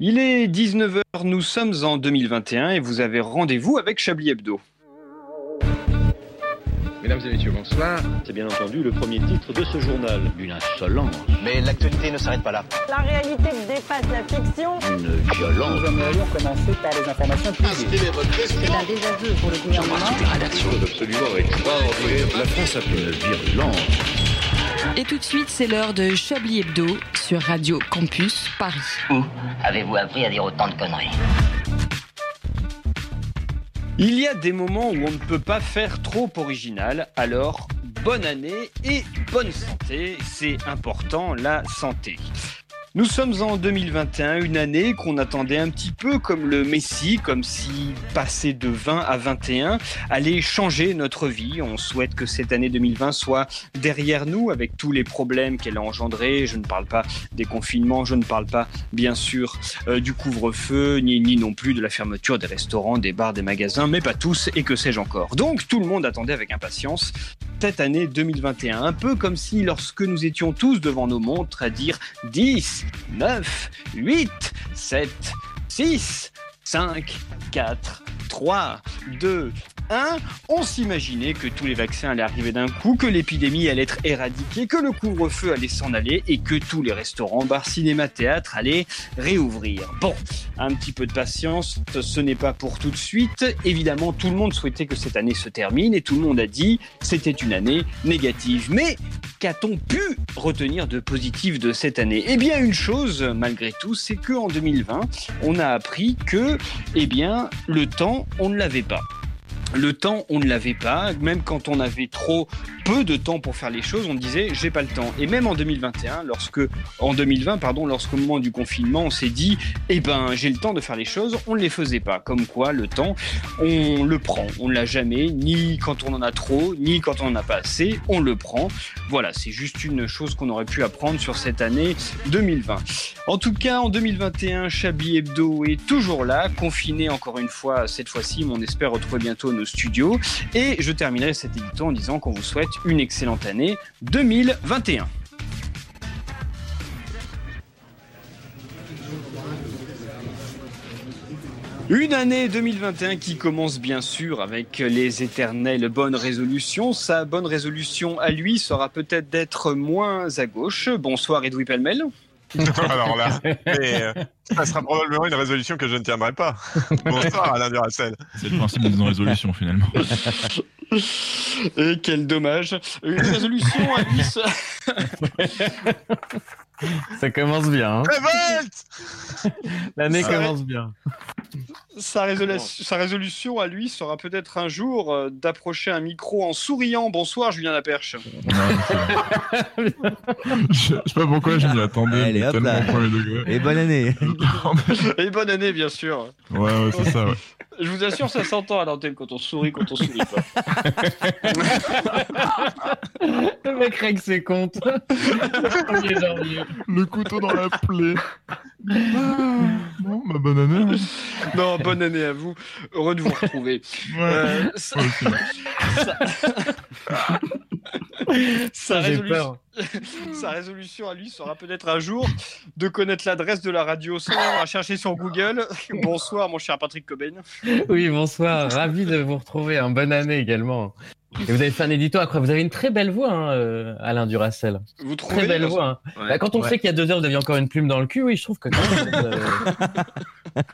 Il est 19h, nous sommes en 2021 et vous avez rendez-vous avec Chablis Hebdo. Mesdames et messieurs, bonsoir. C'est bien entendu le premier titre de ce journal. Une insolence. Mais l'actualité ne s'arrête pas là. La réalité dépasse la fiction. Une violence. Nous aimerions commencer par les informations privées. C'est un désaveu pour le gouvernement. La rédaction est absolument extraordinaire. La France a fait une virulence. Et tout de suite, c'est l'heure de Chablis Hebdo sur Radio Campus Paris. Où avez-vous appris à dire autant de conneries Il y a des moments où on ne peut pas faire trop original, alors bonne année et bonne santé, c'est important la santé. Nous sommes en 2021, une année qu'on attendait un petit peu comme le Messie, comme si passer de 20 à 21 allait changer notre vie. On souhaite que cette année 2020 soit derrière nous avec tous les problèmes qu'elle a engendrés. Je ne parle pas des confinements, je ne parle pas bien sûr euh, du couvre-feu, ni, ni non plus de la fermeture des restaurants, des bars, des magasins, mais pas tous et que sais-je encore. Donc tout le monde attendait avec impatience cette année 2021, un peu comme si lorsque nous étions tous devant nos montres à dire 10, 9, 8, 7, 6, 5, 4, 3, 2, 1, on s'imaginait que tous les vaccins allaient arriver d'un coup, que l'épidémie allait être éradiquée, que le couvre-feu allait s'en aller et que tous les restaurants, bars, cinéma, théâtres allaient réouvrir. Bon, un petit peu de patience, ce n'est pas pour tout de suite. Évidemment, tout le monde souhaitait que cette année se termine et tout le monde a dit c'était une année négative. Mais qu'a-t-on pu retenir de positif de cette année? Eh bien, une chose, malgré tout, c'est qu'en 2020, on a appris que, eh bien, le temps, on ne l'avait pas. Le temps, on ne l'avait pas. Même quand on avait trop peu de temps pour faire les choses, on disait j'ai pas le temps. Et même en 2021, lorsque en 2020, pardon, lorsqu'au moment du confinement, on s'est dit eh ben j'ai le temps de faire les choses, on ne les faisait pas. Comme quoi, le temps, on le prend. On ne l'a jamais, ni quand on en a trop, ni quand on en a pas assez. On le prend. Voilà, c'est juste une chose qu'on aurait pu apprendre sur cette année 2020. En tout cas, en 2021, Chablis Hebdo est toujours là, confiné encore une fois cette fois-ci, mais on espère retrouver bientôt nos studios. Et je terminerai cet édito en disant qu'on vous souhaite une excellente année 2021. Une année 2021 qui commence bien sûr avec les éternelles bonnes résolutions. Sa bonne résolution à lui sera peut-être d'être moins à gauche. Bonsoir Edoui Pellemel. Alors là, mais, euh, ça sera probablement une résolution que je ne tiendrai pas. Bonsoir Alain Duracel. C'est le principe d'une résolution finalement. Et quel dommage. Une résolution à lui. Ça, ça commence bien. Hein Révolte L'année commence bien. Sa, résolu- sa résolution à lui sera peut-être un jour euh, d'approcher un micro en souriant. Bonsoir Julien Laperche. Je, je sais pas pourquoi je m'y attendais. Allez, hop là. Et bonne année. Et bonne année bien sûr. Ouais, ouais, c'est ça, ouais. Je vous assure, ça s'entend à l'antenne quand on sourit, quand on sourit pas. Le mec règle ses comptes. Le couteau dans la plaie. Ah, bon, bah, bonne année. hein. Non, bonne année à vous. Heureux de vous retrouver. Ouais. Euh, ça- sa, résolution à lui sera peut-être un jour de connaître l'adresse de la radio sans à chercher sur Google. Bonsoir, mon cher Patrick Cobain. Oui, bonsoir. Ravi de vous retrouver. Un bonne année également. Et vous avez fait un édito après. Vous avez une très belle voix, hein, euh, Alain Duracel. Vous trouvez Très belle voix. hein. Ouais. Bah, quand on Ouais. sait qu'il y a deux heures, vous aviez encore une plume dans le cul, oui, je trouve que quand même, euh,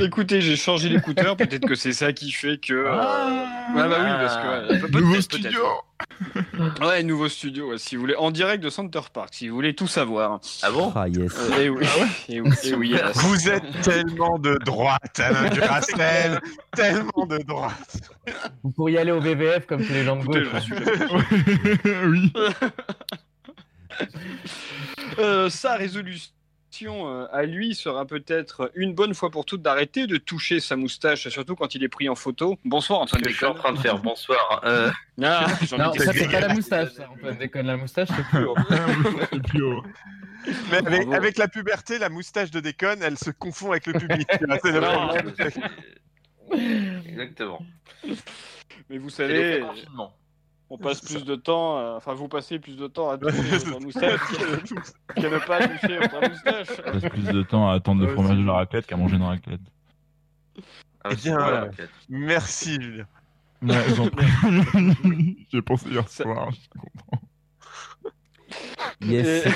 Écoutez, j'ai changé l'écouteur. Peut-être que c'est ça qui fait que. euh, Ah. ouais, bah oui, parce que. ouais, Nouveau studio. Ouais, nouveau studio, ouais, si vous voulez. En direct de Center Park, si vous voulez tout savoir. Ah bon Ah yes. Euh, et oui. et oui, et oui, hélas. Vous êtes tellement de droite, Alain Duracel. tellement de droite. vous pourriez aller au VVF comme tous les gens de gauche. je suis jamais- oui. Euh, sa résolution à lui sera peut-être une bonne fois pour toutes d'arrêter de toucher sa moustache, surtout quand il est pris en photo. Bonsoir Antoine Je suis en Déconne. train de faire bonsoir. Euh, Ah, Non, ça c'est pas la moustache. Ça. Antoine déconne la moustache, c'est plus haut. Oh. Mais avec, la puberté, la moustache de déconne, elle se confond avec le public. Exactement. Mais vous savez. On passe plus de temps, à- enfin vous passez plus de temps à toucher votre moustache qu'à ne pas toucher votre moustache. On passe plus de temps à attendre le Ouais, fromage de la raclette qu'à manger une raclette. Eh bien, voilà. Merci, Julien. Ouais. J'ai pensé hier Ça- soir. je comprends. Yes.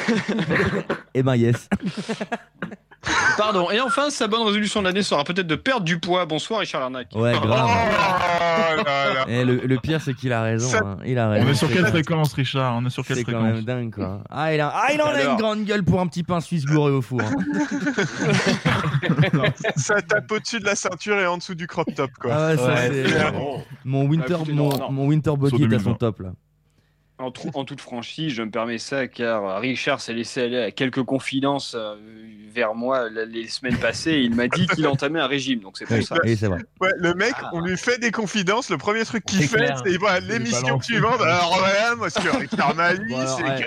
Eh ben yes. Pardon. Et enfin, sa bonne résolution de l'année sera peut-être de perdre du poids. Bonsoir Richard Larnac. Ouais, Oh grave. là là. Eh, le, le pire, c'est qu'il a raison. Ça- hein. Il a raison. On est sur quelle fréquence, Richard On est sur quelle C'est quand fréquence même dingue, quoi. Ah, il, a... ah, il en a une grande gueule pour un petit pain suisse gouré au four. hein. Ça tape au-dessus de la ceinture et en dessous du crop top, quoi. Ah ouais, ça, Ouais, c'est- c'est- Mon winter, Ah, mon, non, non. mon winter body est à son 2020. top, là. En, trou- en toute franchise, je me permets ça car Richard s'est laissé aller à quelques confidences euh, vers moi la- les semaines passées. et il m'a dit qu'il entamait un régime, donc c'est pour Oui, ça. oui, c'est vrai. Ouais, le mec, on lui fait des confidences. Le premier truc qu'il C'est fait, clair. c'est l'émission suivante. Alors, ouais, moi, ce que Richard m'a dit, Bon, alors, c'est ouais.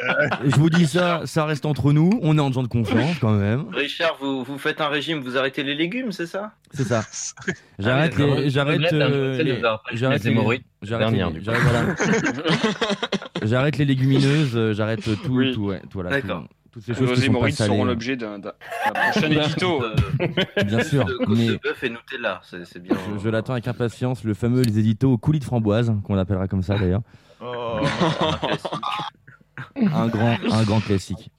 que. Je vous dis ça, ça reste entre nous. On est en gens de confiance, quand même. Richard, vous, vous faites un régime, vous arrêtez les légumes, c'est ça? C'est ça. J'arrête Ah, les, j'arrête, euh, les- les hémorroïdes. J'arrête les- du j'arrête, voilà. J'arrête les légumineuses, euh, j'arrête tout, Oui. tout, ouais, tout, voilà, tout- toutes ces choses qui sont pas hémorroïdes salées. seront l'objet d'un d'un- d'un prochain édito. Euh, Bien sûr, de mais de bœuf et Nutella, c'est c'est bien. je, je l'attends avec impatience, le fameux les éditos au coulis de framboise, qu'on l'appellera comme ça d'ailleurs. Oh. Un grand, un grand classique.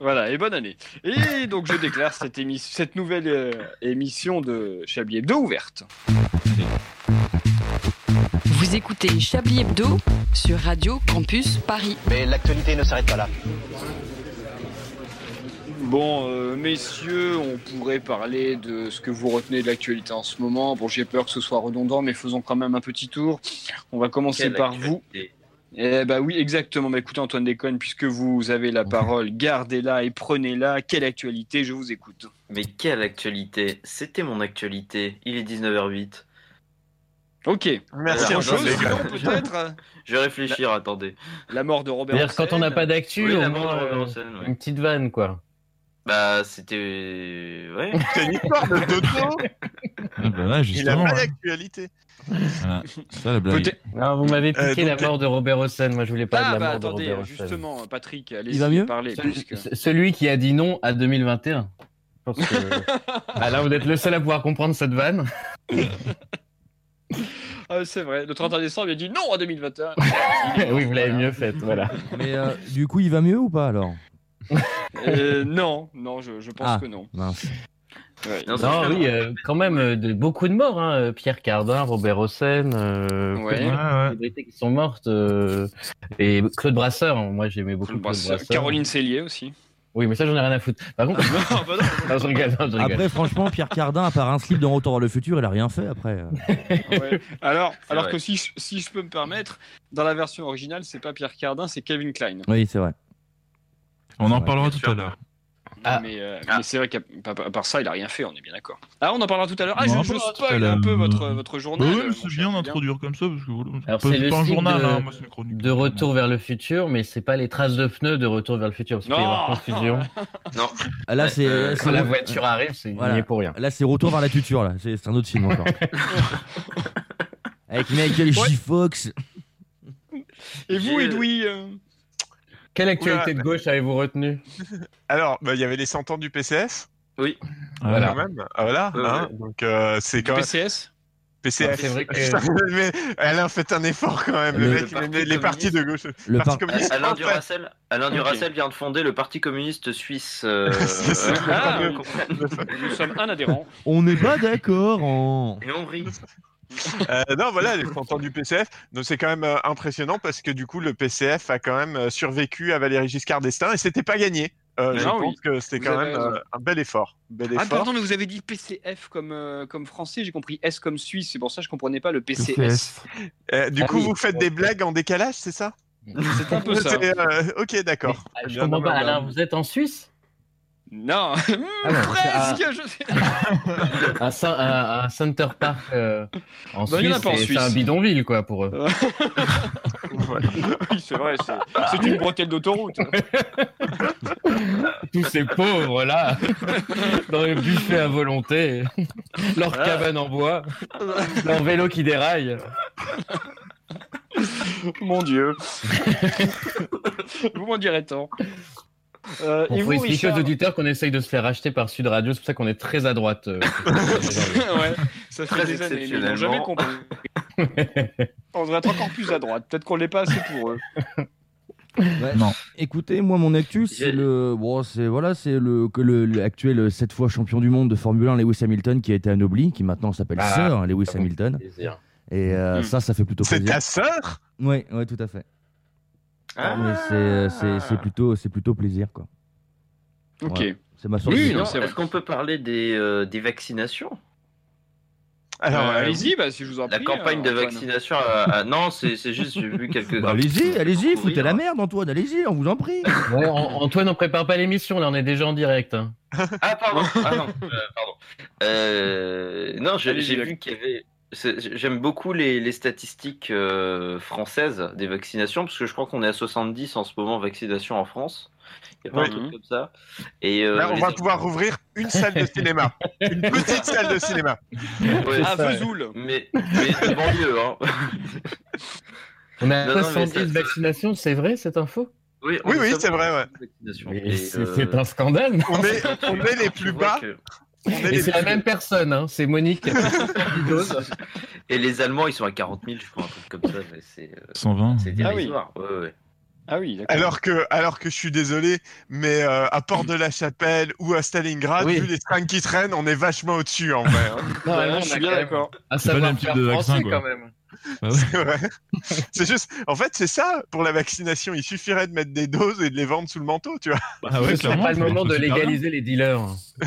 Voilà, et bonne année. Et donc je déclare cette, émi- cette nouvelle euh, émission de Chablis Hebdo ouverte. Vous écoutez Chablis Hebdo sur Radio Campus Paris. Mais l'actualité ne s'arrête pas là. Bon, euh, messieurs, on pourrait parler de ce que vous retenez de l'actualité en ce moment. Bon, j'ai peur que ce soit redondant, mais faisons quand même un petit tour. On va commencer Quelle par vous. Eh ben oui, exactement. Mais écoutez, Antoine Déconne, puisque vous avez la parole, gardez-la et prenez-la. Quelle actualité Je vous écoute. Mais quelle actualité C'était mon actualité. Il est 19h08. Ok. Merci, chose, peut-être Je vais réfléchir, attendez. la mort de Robert. C'est-à-dire quand on n'a pas d'actu, Oui, mort de euh, ouais. une petite vanne, quoi. Bah, c'était. Ouais. C'est une histoire de dodo. Ah bah là, Il a justement. pas ouais. d'actualité. Voilà. Ça, la blague. Non, vous m'avez Euh, piqué donc- la mort de Robert Hossein. Moi, je voulais pas Ah, de la bah mort de Robert Hossein. justement, Patrick, allez Il va mieux parler. Celui, puisque- celui qui a dit non à 2021. Je pense que... ah, là, vous êtes le seul à pouvoir comprendre cette vanne. Ah, c'est vrai, le 31 décembre, il a dit non à 2021. oui, vous l'avez mieux faite, voilà. Mais euh, du coup, il va mieux ou pas alors? Euh, non, non, je, je pense Ah. que non. Mince. Ouais. Non, oui, euh, quand même, euh, de, beaucoup de morts. Hein. Pierre Cardin, Robert Hossein, euh, Ouais. Ouais, ouais. célébrités qui sont mortes. euh, et Claude Brasseur, hein. moi j'aimais beaucoup Claude Claude Brasseur. Brasseur. Caroline Cellier aussi. Oui, mais ça, j'en ai rien à foutre. Par contre, non, bah non. non, je rigole, non, je rigole. Après, franchement, Pierre Cardin, à part un slip dans Retour vers le futur, il a rien fait après. Ouais. Alors, alors vrai. que si, je- si je peux me permettre, dans la version originale, c'est pas Pierre Cardin, c'est Kevin Klein. Oui, c'est vrai. On en parlera tout sûr. à l'heure. Ah. Mais, euh, Ah. mais c'est vrai qu'à à part ça, il a rien fait, on est bien d'accord. Ah, on en parlera tout à l'heure. Ah, On en je, je spoil un peu votre, votre journal. Euh, mon c'est cher bien d'introduire comme ça parce que voilà. C'est le pas un journal, de- hein, moi c'est une chronique. De retour vers le futur, mais c'est pas les traces de pneus de retour vers le futur. Parce qu'il peut y avoir Non. confusion. Non. Ah, Là, c'est. euh, c'est- Quand la voiture arrive, c'est Voilà. il n'y est pour rien. Là, c'est Retour vers la future, là. C'est c'est un autre film encore. Avec Michael J. Fox. Et vous, Edoui euh, Quelle actualité Oula. de gauche avez-vous retenu Alors, bah, il y avait les 100 ans du PCF. Oui. Voilà. Quand même. Ah, voilà. Hein. Donc, euh, c'est quand même. PCS. Ah, c'est vrai que- Mais elle a fait un effort quand même. Le- Le, Le mec, Parti les, les partis de gauche. Le Parti par- communiste Alain. Duracel, Alain vient de fonder le Parti communiste suisse. euh, Ah, euh, Nous sommes un adhérent. On n'est pas d'accord en. Et on rit. Euh, non, voilà, les 100 ans du PCF. Donc c'est quand même euh, impressionnant parce que du coup, le PCF a quand même euh, survécu à Valéry Giscard d'Estaing et c'était pas gagné. Euh, Mais je non, pense oui. que c'était quand avez même euh, un bel effort. Bel Ah, pardon, mais vous avez dit PCF comme, euh, comme français, j'ai compris S comme Suisse, c'est pour ça que je comprenais pas le PCS. Euh, du Ah coup, oui. vous faites des blagues en décalage, c'est ça? C'est un peu ça. Euh, Ok, d'accord. Ah, Je comprends pas, Alain, vous êtes en Suisse? Non, Ah non, presque je sais. un, cen- un- un Center Park euh, en Bah, Suisse, en c'est- Suisse. c'est un bidonville, quoi, pour eux. Oui, c'est vrai, c'est- c'est une bretelle d'autoroute. Tous ces pauvres, là, dans les buffets à volonté, leur Voilà. cabane en bois, leur vélo qui déraille. Mon Dieu. vous m'en direz tant. Euh, On et faut vous, expliquer Richard aux auditeurs qu'on essaye de se faire racheter par Sud Radio, c'est pour ça qu'on est très à droite. euh, ouais, ça fait Très des années, mais ils n'ont jamais compris. On devrait être encore plus à droite. Peut-être qu'on l'est pas assez pour eux. Ouais. Non. Écoutez, moi mon actu c'est le bon c'est voilà c'est le que le, le actuel 7 fois champion du monde de Formule 1 Lewis Hamilton qui a été anobli qui maintenant s'appelle Ah. Sir Lewis Hamilton Plaisir. et euh, Mm. ça ça fait plutôt C'est plaisir. ta sœur? Ouais ouais tout à fait. Ah. Mais c'est euh, c'est c'est plutôt c'est plutôt plaisir quoi. Ok. Ouais. C'est ma. Oui. Est-ce qu'on peut parler des, euh, des vaccinations? Alors, Euh, allez-y, bah, si je vous en La prie, campagne euh, de vaccination. à- à- Non, c'est c'est juste, j'ai vu quelques. Bah, allez-y, allez-y, foutez la merde Antoine, allez-y, on vous en prie. Ouais, Antoine, on prépare pas l'émission, là, on est déjà en direct. hein. Ah, pardon. Ah, non, euh, pardon. Euh, non, j'ai vu qu'il y avait. J'aime beaucoup les, les statistiques euh, françaises des vaccinations, parce que je crois qu'on est à 70 en ce moment vaccination en France. Il y a pas Oui. un truc comme ça. Et, euh, là, on va pouvoir rouvrir une salle de cinéma. Une petite salle de cinéma. Ouais, ça, Vesoul. mais, mais de banlieue, hein. On a Non, non, mais 70 ça- ça- vaccinations, c'est vrai cette info? Oui, Oui, c'est vrai, ouais. C'est euh, c'est un scandale. On est, on est les plus bas. que- Et c'est la même personne, hein, c'est Monique. Dose. Et les Allemands, ils sont à 40 000, je crois, un truc comme ça. mais C'est euh, 120. c'est Ah oui. dérisoire. Ouais, ouais. Ah oui, d'accord. Alors que, alors que je suis désolé, mais euh, à Port de la Chapelle ou à Stalingrad, Oui. vu les stringues qui traînent, on est vachement au-dessus en vrai. hein. Non, Ouais, non, je suis bien d'accord. À C'est pas le savoir même type faire de français vaccin, quoi. quand même. Ah ouais. C'est vrai. C'est juste, en fait, c'est ça pour la vaccination. Il suffirait de mettre des doses et de les vendre sous le manteau, tu vois. Ah ouais, Ce serait clairement, pas le moment de légaliser les dealers.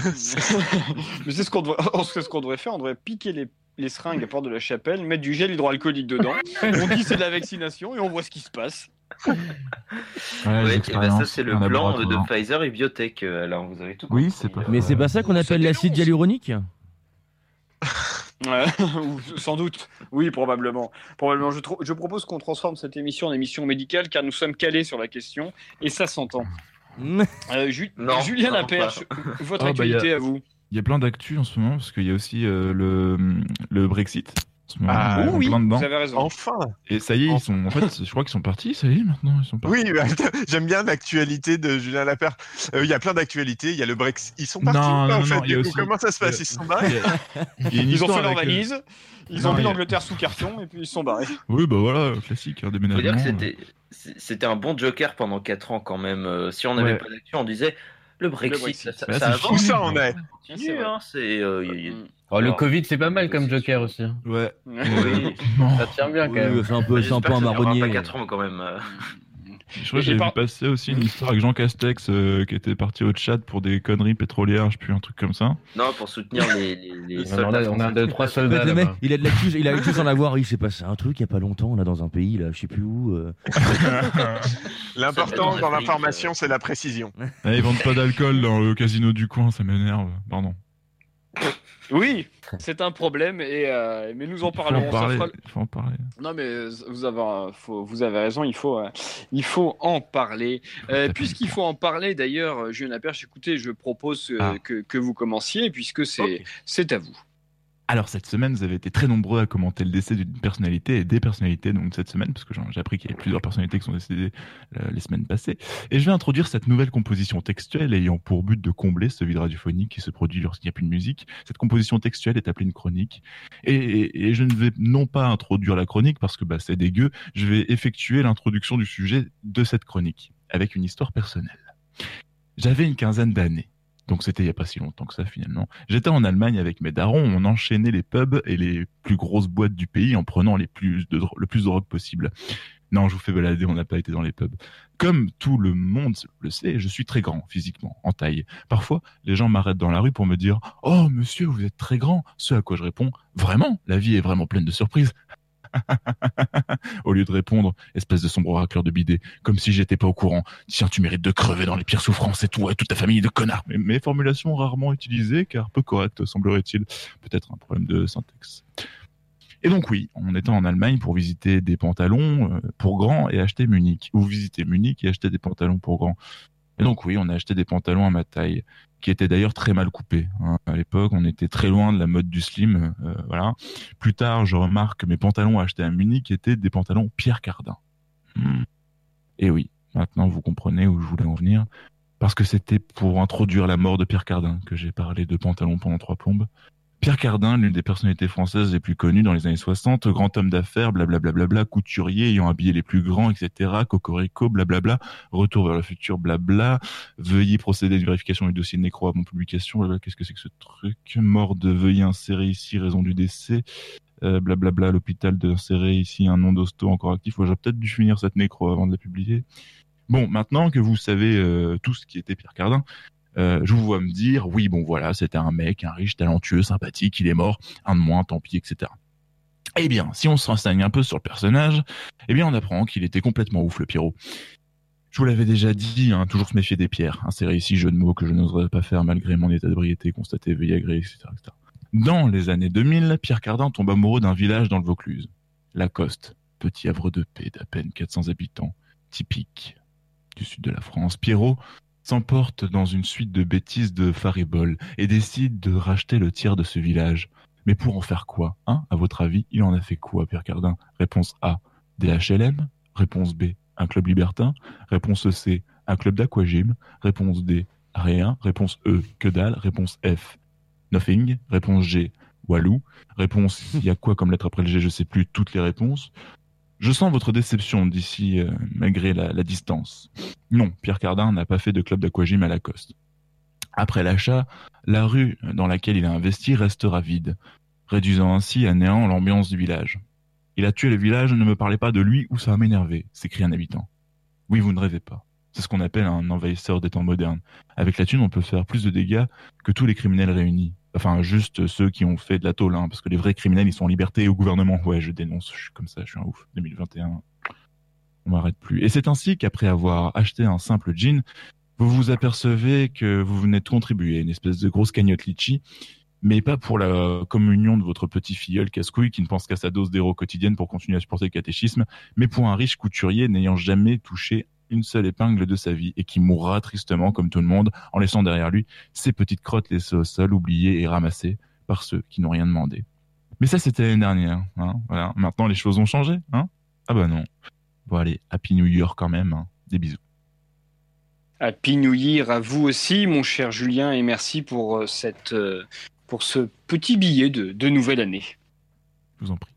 Mais c'est ce qu'on devrait... c'est ce qu'on devrait faire. On devrait piquer les, les seringues à Port de la Chapelle, mettre du gel hydroalcoolique dedans. on dit c'est de la vaccination et on voit ce qui se passe. Ouais, Ouais, les et ben ça, c'est le plan de. Pfizer et Biotech. euh, Alors, vous avez tout Oui, c'est pas- Mais c'est pas ça qu'on Ça appelle l'acide hyaluronique sans doute. Oui, probablement. Probablement. Je, tro- je propose qu'on transforme cette émission en émission médicale car nous sommes calés sur la question et ça s'entend. Euh, Ju- Non, Julien Laperche, votre Ah, bah, a- actualité à vous. Il y a plein d'actu en ce moment parce qu'il y a aussi euh, le, le Brexit. Ah, oui, vous avez raison. Enfin. Et ça y est, ils sont. En fait, je crois qu'ils sont partis. Ça y est, maintenant, ils sont partis. Oui, bah, j'aime bien l'actualité de Julien Lapère. Euh, Il y a plein d'actualités. Il y a le Brexit. Ils sont partis Non, ou pas, non, en non, fait, coup, aussi- Comment ça se passe? Ils se sont barrés? Ils ont fait leur euh, valise, ils Non, ont mis a- l'Angleterre sous carton et puis ils se sont barrés. Oui, bah voilà, classique, Faut déménagement. dire que c'était un bon joker pendant 4 ans quand même. Euh, Si on n'avait Ouais. pas d'actu, on disait le Brexit, Brexit. ça, Bah, ça Où avance, ça en est? Hein, euh, y- y- Mm. Oh, le Covid, c'est pas mal comme joker aussi. hein. Ouais. Oui. Ça tient bien quand Oui, même. C'est un peu, c'est un peu un marronnier. pas 4 ans quand même. euh. Je crois que j'avais par- vu passer aussi une histoire avec Jean Castex euh, qui était parti au Tchad pour des conneries pétrolières, je sais plus, un truc comme ça. Non, pour soutenir les, les, les On soldats en a, on a deux, trois soldats le mec, là-bas. il a de l'actu, il a sans l'avoir. Il s'est passé un truc il y a pas longtemps là dans un pays là, je sais plus où. euh. L'important dans l'information, c'est la précision. Ah, ils vendent pas d'alcool dans le casino du coin, ça m'énerve. Pardon. Oui, c'est un problème et euh, mais nous en faut parlerons. ça fera- il faut en parler. Non mais euh, vous avez, faut- vous avez raison, il faut, euh, il faut en parler. Euh, Puisqu'il faut en parler d'ailleurs, Julien Laperche, écoutez, je propose Ah. que, que vous commenciez puisque c'est à vous. Alors cette semaine, vous avez été très nombreux à commenter le décès d'une personnalité et des personnalités donc cette semaine, parce que j'ai appris qu'il y avait plusieurs personnalités qui sont décédées euh, les semaines passées. Et je vais introduire cette nouvelle composition textuelle ayant pour but de combler ce vide radiophonique qui se produit lorsqu'il n'y a plus de musique. Cette composition textuelle est appelée une chronique. Et, et- et je ne vais non pas introduire la chronique parce que bah, c'est dégueu, je vais effectuer l'introduction du sujet de cette chronique avec une histoire personnelle. J'avais une quinzaine d'années. Donc c'était il n'y a pas si longtemps que ça finalement. J'étais en Allemagne avec mes darons, on enchaînait les pubs et les plus grosses boîtes du pays en prenant les plus le plus de drogue possible. Non, je vous fais balader, on n'a pas été dans les pubs. Comme tout le monde le sait, je suis très grand physiquement, en taille. Parfois, les gens m'arrêtent dans la rue pour me dire « Oh, monsieur, vous êtes très grand !» Ce à quoi je réponds « Vraiment La vie est vraiment pleine de surprises. » Au lieu de répondre « Espèce de sombre racleur de bidet, comme si j'étais pas au courant. Tiens, tu mérites de crever dans les pires souffrances et tout, et toute ta famille de connards. » Mes, mes formulations rarement utilisées, car peu correctes, semblerait-il. Peut-être un problème de syntaxe. Et donc oui, on était en Allemagne pour visiter des pantalons euh, pour grands et acheter Munich. Ou visiter Munich et acheter des pantalons pour grands. Et donc oui, on a acheté des pantalons à ma taille. qui était d'ailleurs très mal coupé. hein. À l'époque, on était très loin de la mode du slim. euh, voilà. Plus tard, je remarque que mes pantalons achetés à Munich étaient des pantalons Pierre Cardin. Hmm. Et oui, maintenant vous comprenez où je voulais en venir. Parce que c'était pour introduire la mort de Pierre Cardin que j'ai parlé de pantalons pendant trois plombes. Pierre Cardin, l'une des personnalités françaises les plus connues dans les années 60, grand homme d'affaires, blablabla, couturier ayant habillé les plus grands, etc., cocorico, blablabla, retour vers le futur, blabla, veuillez procéder à une vérification du dossier nécro avant publication, blabla, qu'est-ce que c'est que ce truc, mort de veuillez insérer ici, raison du décès, euh, blablabla, à l'hôpital d'insérer ici un nom d'hosto encore actif, j'aurais peut-être dû finir cette nécro avant de la publier. Bon, maintenant que vous savez euh, tout ce qui était Pierre Cardin, euh, je vous vois me dire, oui, bon voilà, c'était un mec, un riche, talentueux, sympathique, il est mort, un de moins, tant pis, etc. Eh bien, si on se renseigne un peu sur le personnage, eh bien, on apprend qu'il était complètement ouf, le Pierrot. Je vous l'avais déjà dit, hein, toujours se méfier des pierres. Insérer ici jeu de mots que je n'oserais pas faire malgré mon état d'ébriété constaté, veuillez agréer, etc., etc. Dans les années 2000, Pierre Cardin tombe amoureux d'un village dans le Vaucluse. Lacoste, petit havre de paix d'à peine 400 habitants, typique du sud de la France. Pierrot s'emporte dans une suite de bêtises de faribole et décide de racheter le tiers de ce village. Mais pour en faire quoi Hein À votre avis, il en a fait quoi, Pierre Cardin? Réponse A, des HLM Réponse B, un club libertin. Réponse C, un club d'aquagym. Réponse D, rien. Réponse E, que dalle. Réponse F, nothing. Réponse G, Walou. Réponse, il y a quoi comme lettre après le G Je sais plus toutes les réponses. Je sens votre déception d'ici, euh, malgré la, distance. Non, Pierre Cardin n'a pas fait de club d'aquagym à Lacoste. Après l'achat, la rue dans laquelle il a investi restera vide, réduisant ainsi à néant l'ambiance du village. Il a tué le village, ne me parlez pas de lui ou ça va m'énerver, s'écrie un habitant. Oui, vous ne rêvez pas. C'est ce qu'on appelle un envahisseur des temps modernes. Avec la thune, on peut faire plus de dégâts que tous les criminels réunis. Enfin, juste ceux qui ont fait de la tôle, hein, parce que les vrais criminels, ils sont en liberté au gouvernement. Ouais, je dénonce, je suis comme ça, je suis un ouf. 2021, on m'arrête plus. Et c'est ainsi qu'après avoir acheté un simple jean, vous vous apercevez que vous venez de contribuer à une espèce de grosse cagnotte litchi, mais pas pour la communion de votre petit filleul casse-couille qui ne pense qu'à sa dose d'héros quotidienne pour continuer à supporter le catéchisme, mais pour un riche couturier n'ayant jamais touché une seule épingle de sa vie et qui mourra tristement comme tout le monde en laissant derrière lui ses petites crottes laissées au sol, oubliées et ramassées par ceux qui n'ont rien demandé. Mais ça, c'était l'année dernière. Hein, voilà. Maintenant, les choses ont changé. Hein ah bah non. Bon, allez, Happy New Year quand même. hein. Des bisous. Happy New Year à vous aussi, mon cher Julien, et merci pour, euh, cette, euh, pour ce petit billet de, de nouvelle année. Je vous en prie.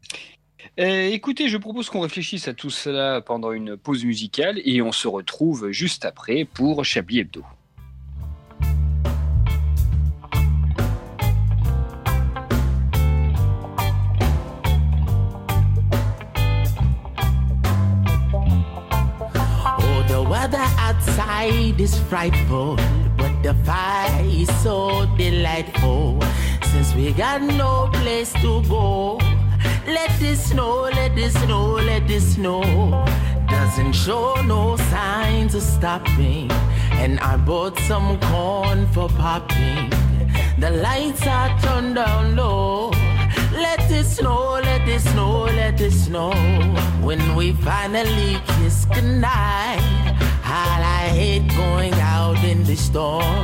Euh, écoutez, je propose qu'on réfléchisse à tout cela pendant une pause musicale et on se retrouve juste après pour Chablis Hebdo. Oh, is frightful, but the fire is so delightful. Since we got no place to go, let this snow, let this snow, let this snow. Doesn't show no signs of stopping. And I bought some corn for popping. The lights are turned down low. Let it snow, let it snow, let it snow. When we finally kiss goodnight, I hate going out in the storm.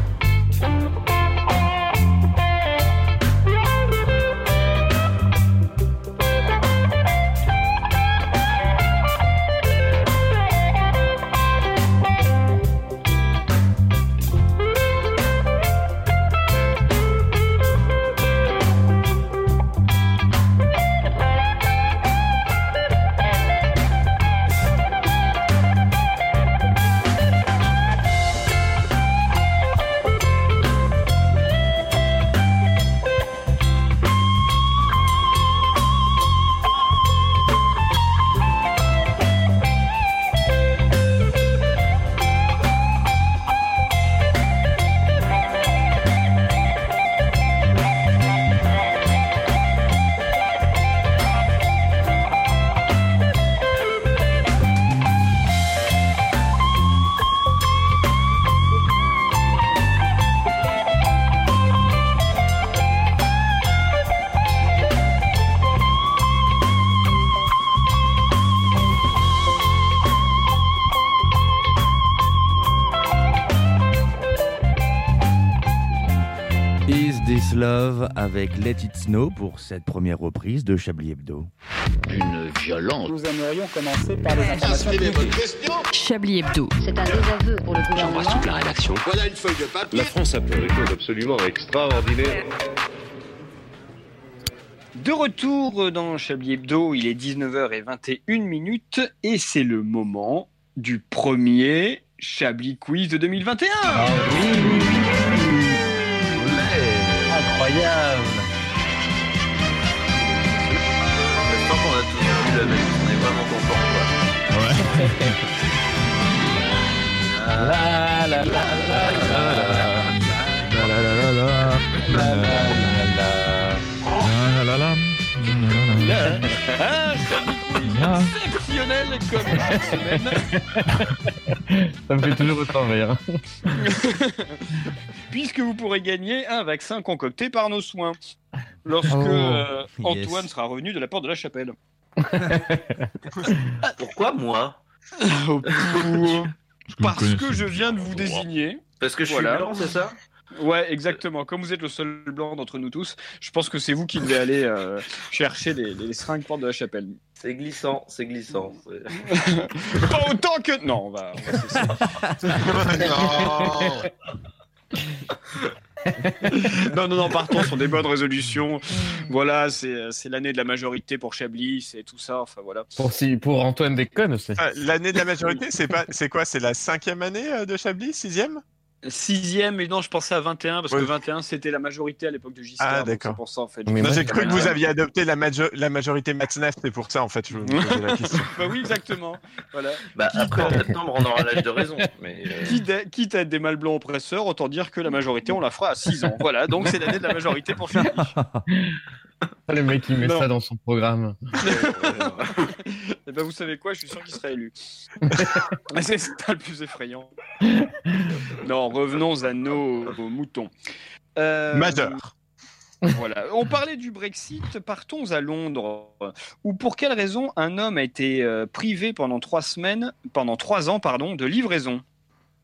Avec Let It Snow pour cette première reprise de Chablis Hebdo. Une violence. Nous aimerions commencer par les informations Chablis Hebdo. C'est un désaveu pour le gouvernement. toute la rédaction. Voilà une feuille de papier. La France a fait des choses absolument extraordinaires. De retour dans Chablis Hebdo, il est 19h21 minutes et c'est le moment du premier Chablis Quiz de 2021. Ah Incroyable. Je qu'on a tous vu la même. On est vraiment contents, quoi. La la la la la La la la la la. la la La la exceptionnel comme chaque semaine, Ça me fait toujours autant rire. puisque vous pourrez gagner un vaccin concocté par nos soins lorsque Oh, euh, yes. Antoine sera revenu de la porte de la chapelle. Pourquoi moi Parce que je viens de vous désigner. Parce que je Voilà. suis blanc, c'est ça? Ouais, exactement. Comme vous êtes le seul blanc d'entre nous tous, je pense que c'est vous qui devez aller euh, chercher les, les seringues porte de la chapelle. C'est glissant, c'est glissant. Pas autant que. Non, on va. on non, non, non, partons sur des bonnes résolutions. Voilà, c'est c'est l'année de la majorité pour Chablis, c'est tout ça. Enfin voilà. Pour, si, pour Antoine Déconne aussi. Ah, L'année de la majorité, c'est pas, c'est quoi C'est la cinquième année euh, de Chablis, sixième? Sixième, et non, je pensais à 21 parce Ouais. que 21 c'était la majorité à l'époque de Giscard. Ah, d'accord. En fait. Mais J'ai cru que vous aviez adopté la, majo- la majorité Matzneff, c'est pour ça en fait. Je me posais la question. Bah oui, exactement. Voilà. Bah, après, en septembre, on aura l'âge de raison. Mais, euh, Quitte à, quitte à être des mâles blancs oppresseurs, autant dire que la majorité, on la fera à 6 ans. Voilà, donc c'est l'année de la majorité pour Chablis. Le mec qui met Non. ça dans son programme. Et ben vous savez quoi, je suis sûr qu'il sera élu. c'est ça le plus effrayant. Non, revenons à nos, aux moutons. Euh, Majeur. Voilà. On parlait du Brexit, partons à Londres. Où pour quelle raison un homme a été euh, privé pendant trois semaines, pendant trois ans, pardon, de livraison?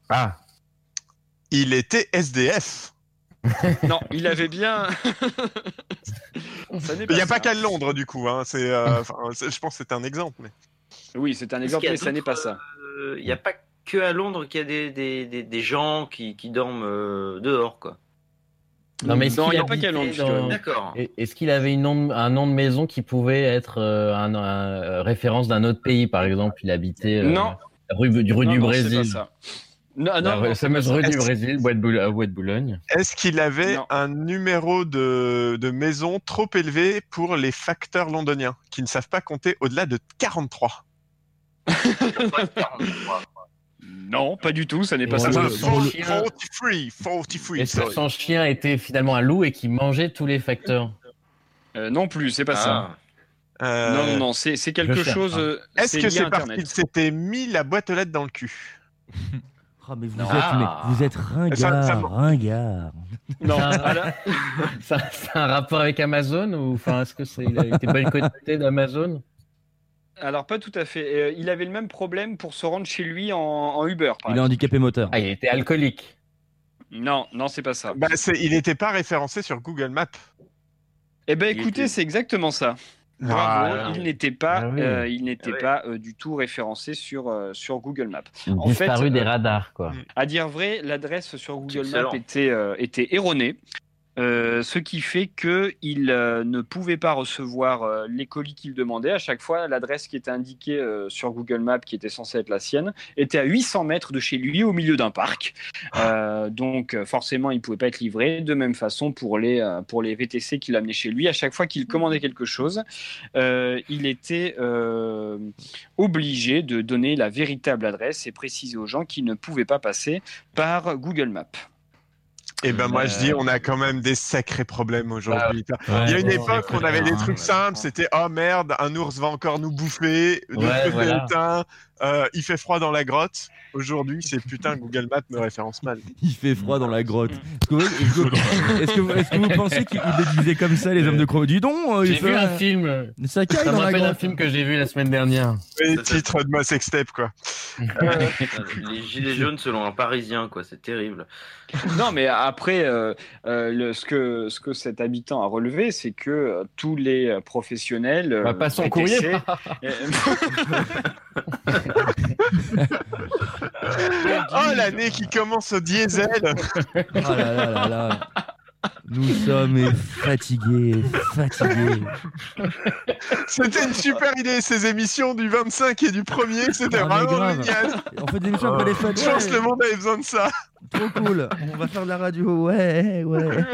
Ah, Il était SDF. Non, il avait bien. Il n'y a pas qu'à Londres du coup. Hein. C'est, euh, enfin, c'est- je pense que c'est un exemple. Mais... Oui, c'est un exemple, mais ça n'est pas ça. euh, Il n'y a pas que à Londres qu'il y a des, des, des, des gens qui, qui dorment euh, dehors, quoi. non mais il qu'il n'y a pas qu'à Londres. dans- D'accord. Est-ce qu'il avait une nom, un nom de maison qui pouvait être euh, un, un- référence d'un autre pays, par exemple? Il habitait euh, Non. rue, du, rue Non, du non, c'est Brésil. pas ça. Non, La non, rue- non, c'est pas fameuse rue du Est-ce- Brésil, Bois de, Boul- à Bois de Boulogne. Est-ce qu'il avait Non. un numéro de, de maison trop élevé pour les facteurs londoniens qui ne savent pas compter au-delà de 43 Non, pas du tout, ça n'est pas ça. le- son chien- 43, 43, Est-ce que sorry. son chien était finalement un loup et qui mangeait tous les facteurs? Euh, non plus, c'est pas ça. Ah. Euh, Non, non, non, c'est c'est quelque chose. hein. euh, Est-ce que c'est parce qu'il s'était mis la boîte aux lettres dans le cul? Ah, mais vous, Non. êtes, mais vous êtes ringard, ça- ringard. Non, Ah. ah Ça, c'est un rapport avec Amazon ou enfin est-ce que c'est il a été boycotté d'Amazon? Alors pas tout à fait. Euh, il avait le même problème pour se rendre chez lui en, en Uber. Par Il est exemple. handicapé moteur. Ah, il était alcoolique. Non, non, c'est pas ça. bah, c'est- Il n'était pas référencé sur Google Maps. Eh ben écoutez, était- c'est exactement ça. Bravo, Ah, il n'était pas, Ah oui. euh, il n'était Ah pas euh, du tout référencé sur euh, sur Google Maps. En Disparu fait, des euh, radars quoi. À dire vrai, l'adresse sur Google. Maps était, euh, était erronée. Euh, ce qui fait qu'il euh, ne pouvait pas recevoir euh, les colis qu'il demandait. À chaque fois, l'adresse qui était indiquée sur Google Maps, qui était censée être la sienne, était à 800 mètres de chez lui, au milieu d'un parc. Euh, donc, forcément, il ne pouvait pas être livré. De même façon, pour les, pour les VTC qu'il amenait chez lui, à chaque fois qu'il commandait quelque chose, il était obligé de donner la véritable adresse et préciser aux gens qu'il ne pouvaient pas passer par Google Maps. Et ben moi je Euh, dis, on a quand même des sacrés problèmes aujourd'hui. Il y a une ouais, époque, on avait des trucs simples, c'était oh merde, un ours va encore nous bouffer, notre Ouais, voilà. Est euh, il fait froid dans la grotte. Aujourd'hui, c'est putain Google Maps me référence mal. Il fait froid dans la grotte. Est-ce que, vous- est-ce que- vous- est-ce que vous pensez qu'ils les disaient comme ça, les hommes de Croix Dis donc, euh, il J'ai fait vu un film. Ça caille Ça me la rappelle un film que j'ai vu la semaine dernière. Les titres de ma sextape quoi. Les gilets jaunes selon un Parisien, quoi, c'est terrible. Non, mais après, euh, euh, le- ce, que, ce que cet habitant a relevé, c'est que euh, tous les euh, professionnels. euh, Bah, pas son courrier. Oh, l'année qui commence au diesel Oh là là là là. Nous sommes fatigués, fatigués. C'était une super idée, ces émissions du 25 et du 1er, c'était Ah, vraiment génial. On fait des émissions après les fêtes. Je pense que le monde avait besoin de ça. Trop cool. On va faire de la radio. Ouais, ouais.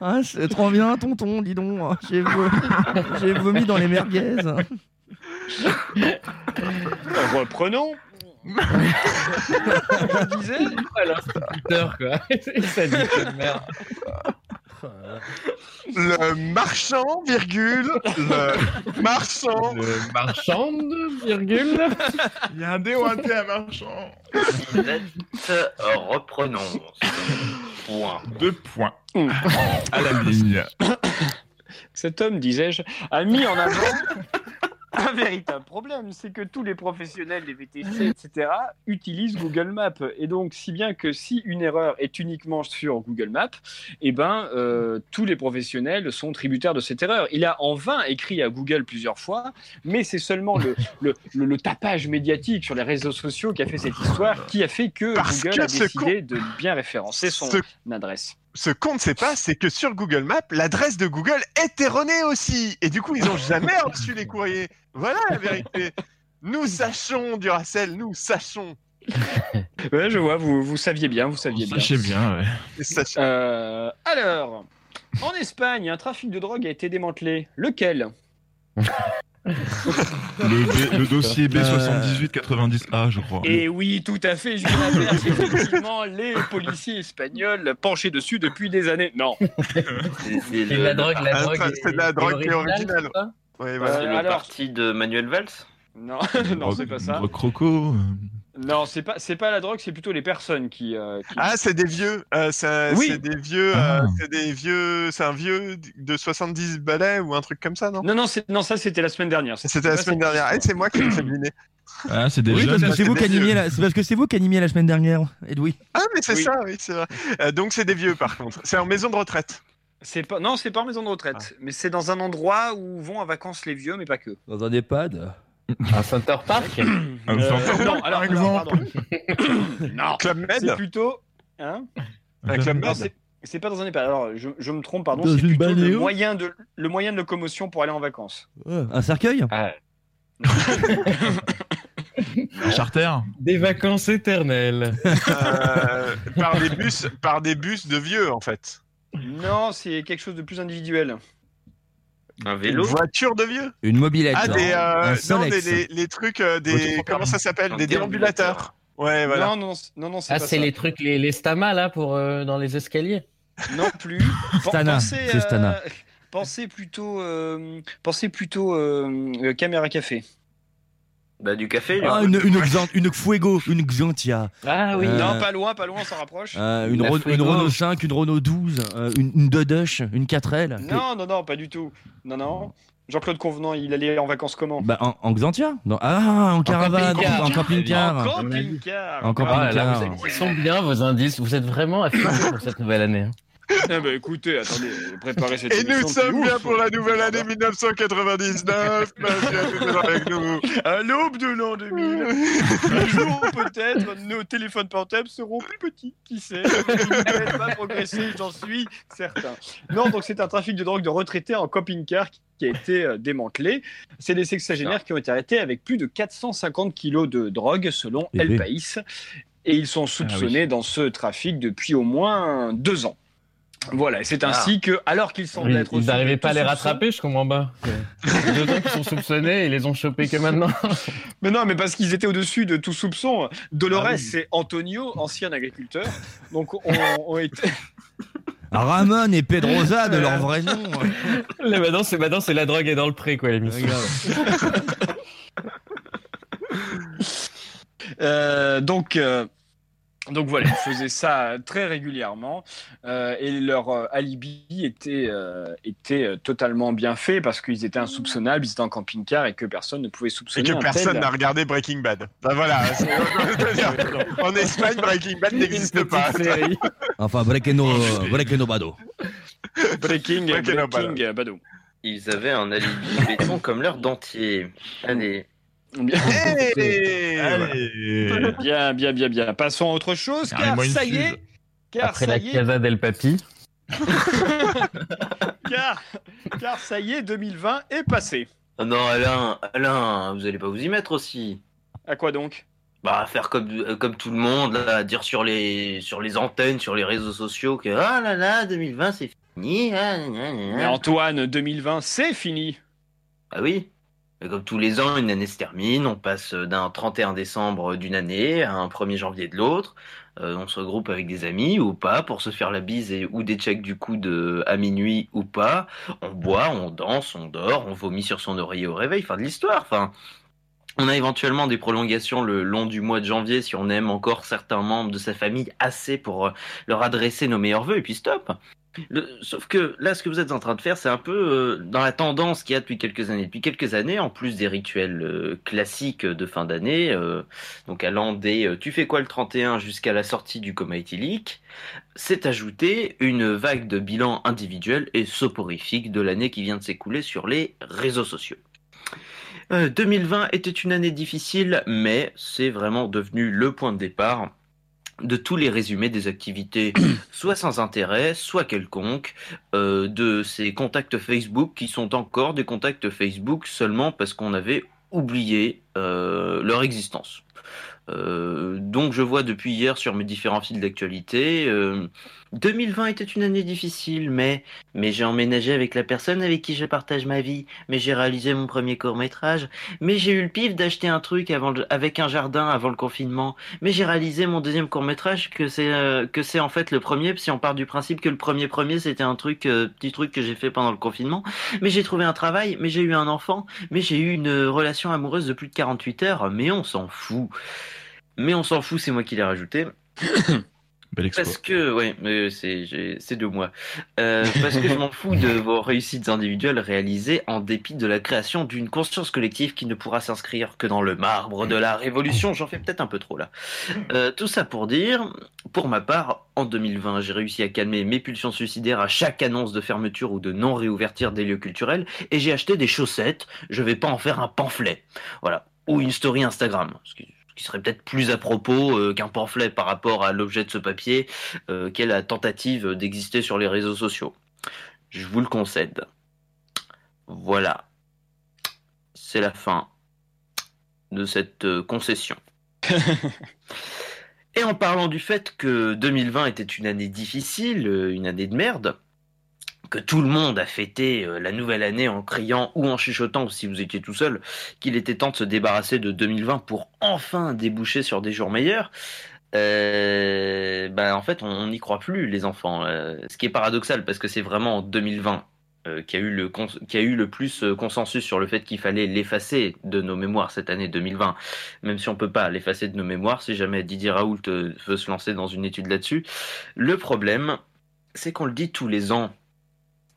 Ah, c'est trop bien, tonton, dis donc. J'ai vomi dans les merguez. Reprenons. Je disais. L'instituteur, quoi. Ça dit que merde. Le marchand, virgule, le marchand. Le marchande, virgule. Il y a un D ou un à marchand. Euh, reprenons. Point. Deux points. À la ligne. Cet homme, disais-je, a mis en avant un véritable problème, c'est que tous les professionnels des VTC, etc., utilisent Google Maps. Et donc, si bien que si une erreur est uniquement sur Google Maps, eh ben, euh, tous les professionnels sont tributaires de cette erreur. Il a en vain écrit à Google plusieurs fois, mais c'est seulement le, le, le- le tapage médiatique sur les réseaux sociaux qui a fait cette histoire, qui a fait que Parce Google que a décidé de bien référencer son adresse. Ce qu'on ne sait pas, c'est que sur Google Maps, l'adresse de Google est erronée aussi. Et du coup, ils n'ont jamais reçu les courriers. Voilà la vérité. Nous sachons, Duracell, nous sachons. Ouais, je vois, vous, vous saviez bien, vous saviez bien. Sachez bien, ouais. Euh, alors, en Espagne, un trafic de drogue a été démantelé. Lequel? Le, B- le dossier B7890A, je crois. Et oui, tout à fait, Julien Lepers. Effectivement, les policiers espagnols penchés dessus depuis des années. Non. C'est la drogue, la Ah, drogue. c'est la drogue qui est originale, c'est c'est Euh, le alors- parti de Manuel Valls? Non, non, c'est pas ça. Le croco. Non, c'est pas, c'est pas la drogue, c'est plutôt les personnes qui. euh, qui- Ah, c'est des vieux. euh, c'est Oui. des vieux. Ah. euh, c'est des vieux. C'est un vieux de 70 balais ou un truc comme ça, non? Non, non, c'est- non, ça c'était la semaine dernière. C'était la semaine dernière. Et c'est moi qui l'ai fait deviner. Ah, c'est des Oui, parce que c'est vous qui animiez vieux. la... c'est parce que c'est vous qui animiez la semaine dernière, Edoui. Ah, mais c'est Oui. ça, oui, c'est vrai. Euh, donc c'est des vieux, par contre. C'est en maison de retraite. C'est pas, non, c'est pas en maison de retraite, mais c'est dans un endroit où vont en vacances les vieux, mais pas que. Dans un EHPAD? Un Center Park Un Euh, non, alors, par pardon. non, Club Med c'est plutôt. Hein Un club Med c'est- pas dans un EHPAD. Alors, je, je me trompe, pardon. C'est plutôt le moyen, de, le moyen de locomotion pour aller en vacances. Un cercueil? Ah, Un charter? Des vacances éternelles. Euh, par, des bus, par des bus de vieux, en fait. Non, c'est quelque chose de plus individuel. Un Une vélo. voiture de vieux Une mobilette. Ah, des, euh, un non, des, les, les trucs, euh, des. Comment ça s'appelle? Des déambulateurs. Ouais, voilà. Non, non, c'est- non, non, c'est Ah, pas c'est les trucs, les, les Stama, là, pour, euh, dans les escaliers? Non plus. Stana, pensez, c'est Stana. euh, Pensez plutôt, euh, pensez plutôt euh, euh, caméra café. Bah, du café. Ah, une, une, Xan- une Fuego, une Xantia, Ah oui. Euh, Non, pas loin, pas loin, on s'en rapproche. euh, une, La Ro- une Fuego. Renault 5, une Renault 12, euh, une, une Dodush, une 4L. Non, non, non, pas du tout. Non, non. Jean-Claude Convenant, il allait en vacances comment? Bah, en, en Xantia Non. Ah, en caravane, camping-car. en camping-car. En camping-car. En Ah, camping-car. vous êtes- ils sont bien vos indices. Vous êtes vraiment affichés pour cette nouvelle année. hein. Eh ben, écoutez, attendez, préparez cette Et nous sommes ouf. bien pour la nouvelle année 1999. Merci à tous avec nous. À l'aube de l'an 2000, un jour peut-être, nos téléphones portables seront plus petits, qui sait Ils ne peuvent pas progresser, j'en suis certain. Non, donc c'est un trafic de drogue de retraités en camping-car qui- qui a été euh, démantelé. C'est des sexagénaires qui ont été arrêtés avec plus de 450 kilos de drogue, selon Eh El ben. País. Et ils sont soupçonnés dans ce trafic depuis au moins deux ans. Voilà, et c'est ainsi que, alors qu'ils semblaient Ils être ils n'arrivaient pas à les soupçon- rattraper, je comprends pas. C'est Deux ans qu'ils sont soupçonnés et ils les ont chopés que maintenant. Mais non, mais parce qu'ils étaient au-dessus de tout soupçon. Dolores Ah oui. c'est Antonio, ancien agriculteur. Donc, on, on était. Ramon et Pedrosa de leur vrai nom. Là, maintenant, c'est maintenant, c'est la drogue est dans le pré, quoi, l'émission. Euh, donc, euh, Donc voilà, ils faisaient ça très régulièrement euh, et leur euh, alibi était, euh, était totalement bien fait parce qu'ils étaient insoupçonnables, ils étaient en camping-car et que personne ne pouvait Et soupçonner que un personne n'a regardé Breaking Bad. Bah voilà. en Espagne, Breaking Bad n'existe pas. Enfin, Brekeno, Brekeno Bado. Breaking, Breaking Bad. Breaking Bado. Ils avaient un alibi béton comme leur dentier. Allez. Bien. Hey Allez bien, bien, bien, bien. Passons à autre chose, car Carrément une ça y est, car Après ça la y est, Casa del Papi. car, car ça y est, 2020 est passé. Oh non, Alain, Alain, vous allez pas vous y mettre aussi À quoi donc? Bah, faire comme, euh, comme tout le monde, là, dire sur les, sur les antennes, sur les réseaux sociaux que ah là là, 2020 c'est fini. ah. Mais Antoine, 2020, c'est fini. Ah oui? Comme tous les ans, une année se termine, on passe d'un 31 décembre d'une année à un 1er janvier de l'autre. Euh, on se regroupe avec des amis ou pas pour se faire la bise et, ou des checks du coude euh, à minuit ou pas. On boit, on danse, on dort, on vomit sur son oreiller au réveil, fin de l'histoire. Enfin, on a éventuellement des prolongations le long du mois de janvier si on aime encore certains membres de sa famille assez pour euh, leur adresser nos meilleurs voeux et puis stop. Sauf que là, ce que vous êtes en train de faire, c'est un peu euh, dans la tendance qu'il y a depuis quelques années. Depuis quelques années, en plus des rituels euh, classiques de fin d'année, euh, donc allant des tu fais quoi le 31 jusqu'à la sortie du coma éthylique, s'est ajouté une vague de bilans individuels et soporifiques de l'année qui vient de s'écouler sur les réseaux sociaux. Euh, 2020 était une année difficile, mais c'est vraiment devenu le point de départ de tous les résumés des activités, soit sans intérêt, soit quelconques, euh, de ces contacts Facebook qui sont encore des contacts Facebook seulement parce qu'on avait oublié euh, leur existence. Euh, donc je vois depuis hier sur mes différents fils d'actualité, euh, 2020 était une année difficile, mais mais j'ai emménagé avec la personne avec qui je partage ma vie, mais j'ai réalisé mon premier court métrage, mais j'ai eu le pif d'acheter un truc avec un jardin avant le confinement, mais j'ai réalisé mon deuxième court métrage que c'est euh, que c'est en fait le premier, si on part du principe que le premier premier c'était un truc euh, petit truc que j'ai fait pendant le confinement, mais j'ai trouvé un travail, mais j'ai eu un enfant, mais j'ai eu une relation amoureuse de plus de 48 heures, mais on s'en fout. Mais on s'en fout, c'est moi qui l'ai rajouté. Parce que, ouais, mais c'est de moi. Euh, parce que je m'en fous de vos réussites individuelles réalisées en dépit de la création d'une conscience collective qui ne pourra s'inscrire que dans le marbre de la révolution. J'en fais peut-être un peu trop là. Euh, tout ça pour dire, pour ma part, en 2020, j'ai réussi à calmer mes pulsions suicidaires à chaque annonce de fermeture ou de non-réouverture des lieux culturels et j'ai acheté des chaussettes. Je vais pas en faire un pamphlet. Voilà. Ou une story Instagram. Ce qui, qui serait peut-être plus à propos euh, qu'un pamphlet par rapport à l'objet de ce papier euh, qu'est la tentative d'exister sur les réseaux sociaux. Je vous le concède. Voilà. C'est la fin de cette euh, concession. Et en parlant du fait que 2020 était une année difficile, une année de merde, que tout le monde a fêté euh, la nouvelle année en criant ou en chuchotant, ou si vous étiez tout seul, qu'il était temps de se débarrasser de 2020 pour enfin déboucher sur des jours meilleurs, euh, ben en fait on n'y croit plus les enfants. Euh, ce qui est paradoxal parce que c'est vraiment en 2020 euh, qu'il y y a eu le plus consensus sur le fait qu'il fallait l'effacer de nos mémoires cette année 2020. Même si on peut pas l'effacer de nos mémoires, si jamais Didier Raoult veut se lancer dans une étude là-dessus. Le problème, c'est qu'on le dit tous les ans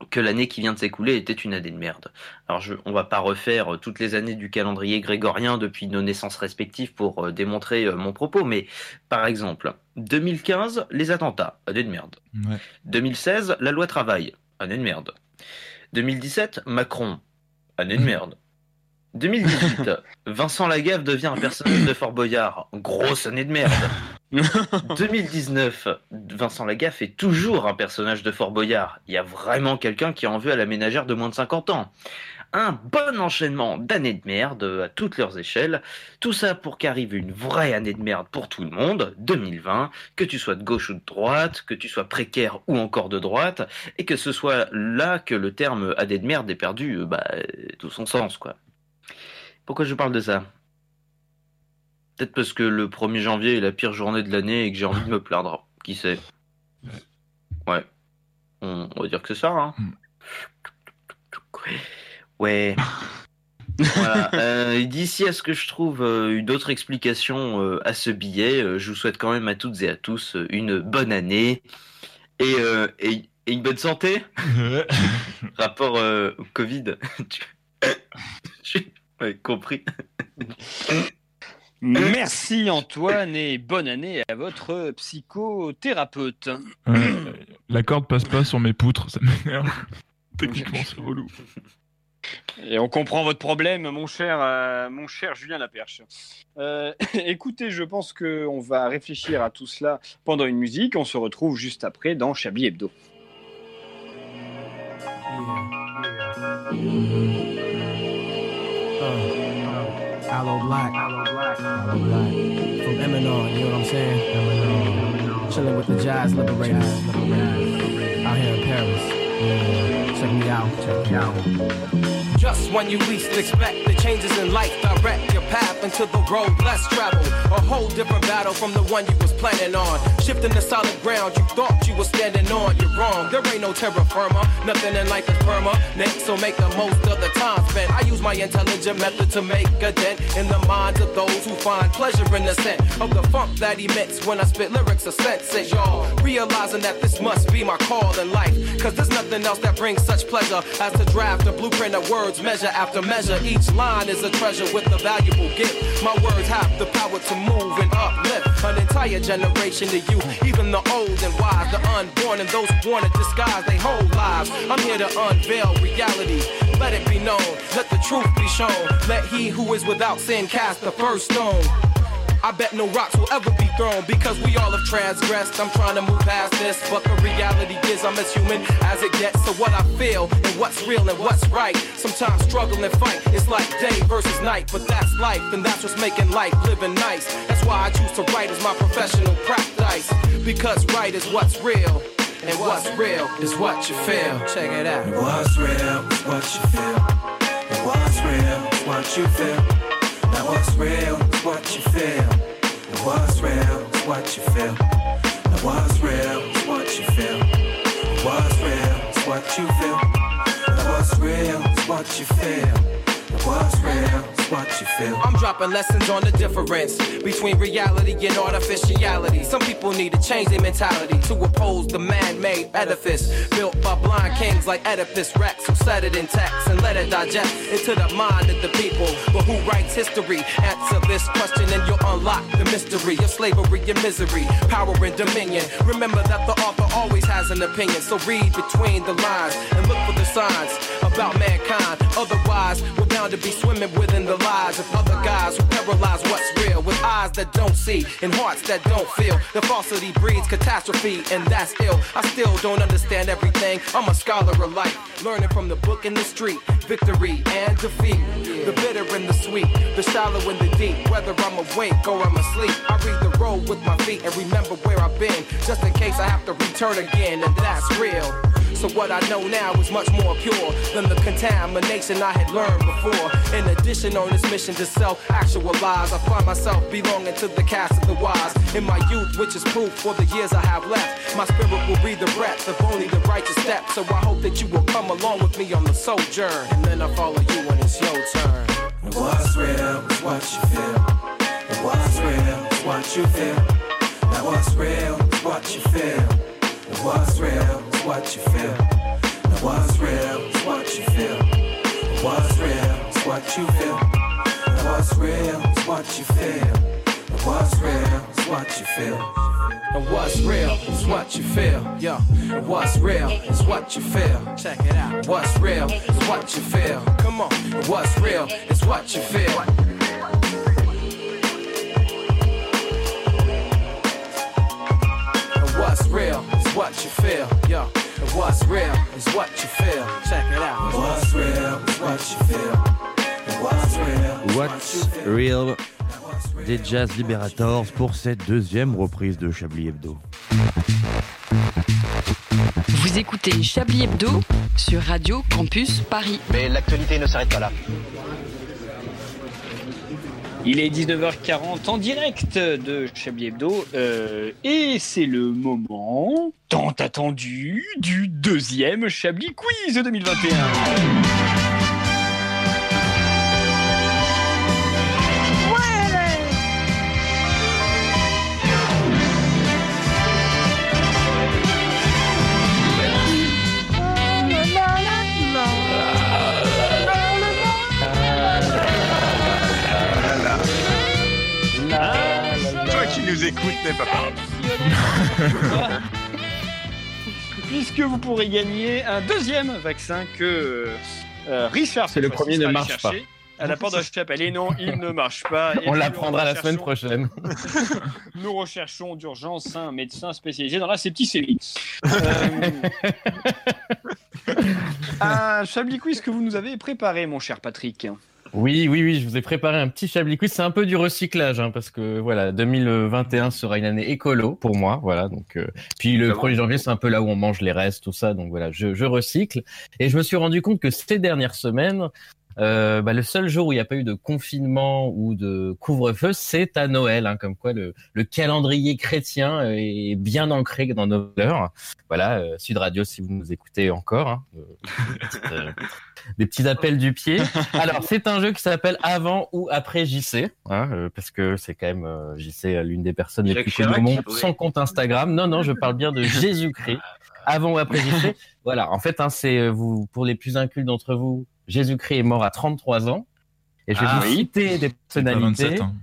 que l'année qui vient de s'écouler était une année de merde. Alors je, on va pas refaire euh, toutes les années du calendrier grégorien depuis nos naissances respectives pour euh, démontrer euh, mon propos, mais par exemple, 2015, les attentats, année de merde. Ouais. 2016, la loi travail, année de merde. 2017, Macron, année de merde. 2018, Vincent Lagaffe devient un personnage de Fort Boyard, grosse année de merde. 2019, Vincent Lagaffe est toujours un personnage de Fort Boyard. Il y a vraiment quelqu'un qui en veut à la ménagère de moins de 50 ans. Un bon enchaînement d'années de merde à toutes leurs échelles. Tout ça pour qu'arrive une vraie année de merde pour tout le monde, 2020, que tu sois de gauche ou de droite, que tu sois précaire ou encore de droite, et que ce soit là que le terme année de merde est perdu, euh, bah, euh, tout son sens, quoi. Pourquoi je parle de ça? Peut-être parce que le 1er janvier est la pire journée de l'année et que j'ai envie de me plaindre. Qui sait? Ouais. On, on va dire que c'est ça, hein Ouais. Voilà. Euh, D'ici à ce que je trouve euh, une autre explication euh, à ce billet, je vous souhaite quand même à toutes et à tous une bonne année et, et, et une bonne santé. Rapport au Covid. J'ai ouais, compris. Merci Antoine et bonne année à votre psychothérapeute. Ouais, la corde passe pas sur mes poutres, ça m'énerve. Techniquement, c'est relou. Et on comprend votre problème, mon cher, euh, mon cher Julien Laperche. Euh, écoutez, je pense qu'on va réfléchir à tout cela pendant une musique. On se retrouve juste après dans Chablis Hebdo. Aloe Black. Aloe Black. Aloe Black. From Eminem, you know what I'm saying? Eminem. Chilling with the jazz liberators. Out here in Paris. Yeah. Check me out. Check me out. Just when you least expect the changes in life direct your path into the road less traveled. A whole different battle from the one you was planning on. Shifting the solid ground you thought you was standing on. You're wrong. There ain't no terra firma. Nothing in life is permanent. So make the most of the time spent. I use my intelligent method to make a dent in the minds of those who find pleasure in the scent of the funk that emits when I spit lyrics of sense. Y'all realizing that this must be my call in life. Cause there's nothing else that brings such pleasure as to draft a blueprint of words measure after measure. Each line is a treasure with a valuable gift. My words have the power to move and uplift an entire generation of you, even the old and wise, the unborn, and those who want to disguise their whole lives. I'm here to unveil reality. Let it be known, let the truth be shown. Let he who is without sin cast the first stone. I bet no rocks will ever be thrown because we all have transgressed. I'm trying to move past this, but the reality is I'm as human as it gets. So what I feel and what's real and what's right. Sometimes struggle and fight. It's like day versus night, but that's life, and that's what's making life living nice. That's why I choose to write as my professional practice because right is what's real. And what's real is what you feel. Check it out. What's real is what you feel. What's real is what you feel. What's real is what you feel. And what's real is what you feel. Now what's real is what you feel. And what's real is what you feel. Now what's real is what you feel. And what's real what you feel. I'm dropping lessons on the difference between reality and artificiality. Some people need to change their mentality to oppose the man-made edifice built by blind kings like Oedipus Rex, who set it in text and let it digest into the mind of the people. But who writes history? Answer this question and you'll unlock the mystery of slavery and misery, power and dominion. Remember that the author always has an opinion, so read between the lines and look for the signs about mankind. Otherwise, we're bound to be swimming within the lies of other guys who paralyze what's real with eyes that don't see and hearts that don't feel. The falsity breeds catastrophe, and that's ill. I still don't understand everything. I'm a scholar of life, learning from the book in the street. Victory and defeat, the bitter and the sweet, the shallow and the deep. Whether I'm awake or I'm asleep, I read the road with my feet and remember where I've been, just in case I have to return again, and that's real. So what I know now is much more pure than the contamination I had learned before. In addition, on this mission to self-actualize, I find myself belonging to the cast of the wise. In my youth, which is proof for the years I have left, my spirit will be the breath of only the righteous step. So I hope that you will come along with me on the sojourn, and then I follow you when it's your turn. And what's real is what you feel. And what's real is what you feel. Now what's real is what you feel. And what's real is what you feel. Now what's real is what you feel. What's real is what you feel. Now what's real is what you feel. And what's real is what you feel. And what's real is what you feel, yo. And what's real is what you feel. Check it out. What's real is what you feel. Come on. And what's real is what you feel. And what's real what you feel, yo. And what's real is what you feel. Check it out. What's real is what you feel. And what's real What's Real? Des Jazz Liberators pour cette deuxième reprise de Chablis Hebdo. Vous écoutez Chablis Hebdo sur Radio Campus Paris. Mais l'actualité ne s'arrête pas là. Il est 19h40 en direct de Chablis Hebdo euh, et c'est le moment tant attendu du deuxième Chablis Quiz 2021. Pas. Puisque vous pourrez gagner un deuxième vaccin que euh, Richard. C'est le premier ne marche chercher À la porte de la chapelle. Et non, il ne marche pas. Et On l'apprendra la semaine prochaine. Nous recherchons d'urgence un médecin spécialisé dans la septicémie. Euh... un Chablis quiz que vous nous avez préparé, mon cher Patrick. Oui, oui, oui, je vous ai préparé un petit Chablis quiz. C'est un peu du recyclage, hein, parce que voilà, 2021 sera une année écolo pour moi, voilà. Donc, euh, puis le 1er janvier, c'est un peu là où on mange les restes, tout ça. Donc voilà, je, je recycle. Et je me suis rendu compte que ces dernières semaines, euh, bah, le seul jour où il n'y a pas eu de confinement ou de couvre-feu, c'est à Noël. Hein, comme quoi, le, le calendrier chrétien est bien ancré dans nos valeurs. Voilà, euh, Sud Radio, si vous nous écoutez encore. Hein, euh, euh, des petits appels du pied. Alors, c'est un jeu qui s'appelle Avant ou après JC, hein, euh, parce que c'est quand même euh, JC, l'une des personnes les plus connues au monde, son compte Instagram. Non, non, je parle bien de Jésus-Christ. Avant ou après JC. Voilà, en fait, hein, c'est vous pour les plus incultes d'entre vous, Jésus-Christ est mort à 33 ans. Et je vais Ah vous oui. citer des personnalités. 27, hein.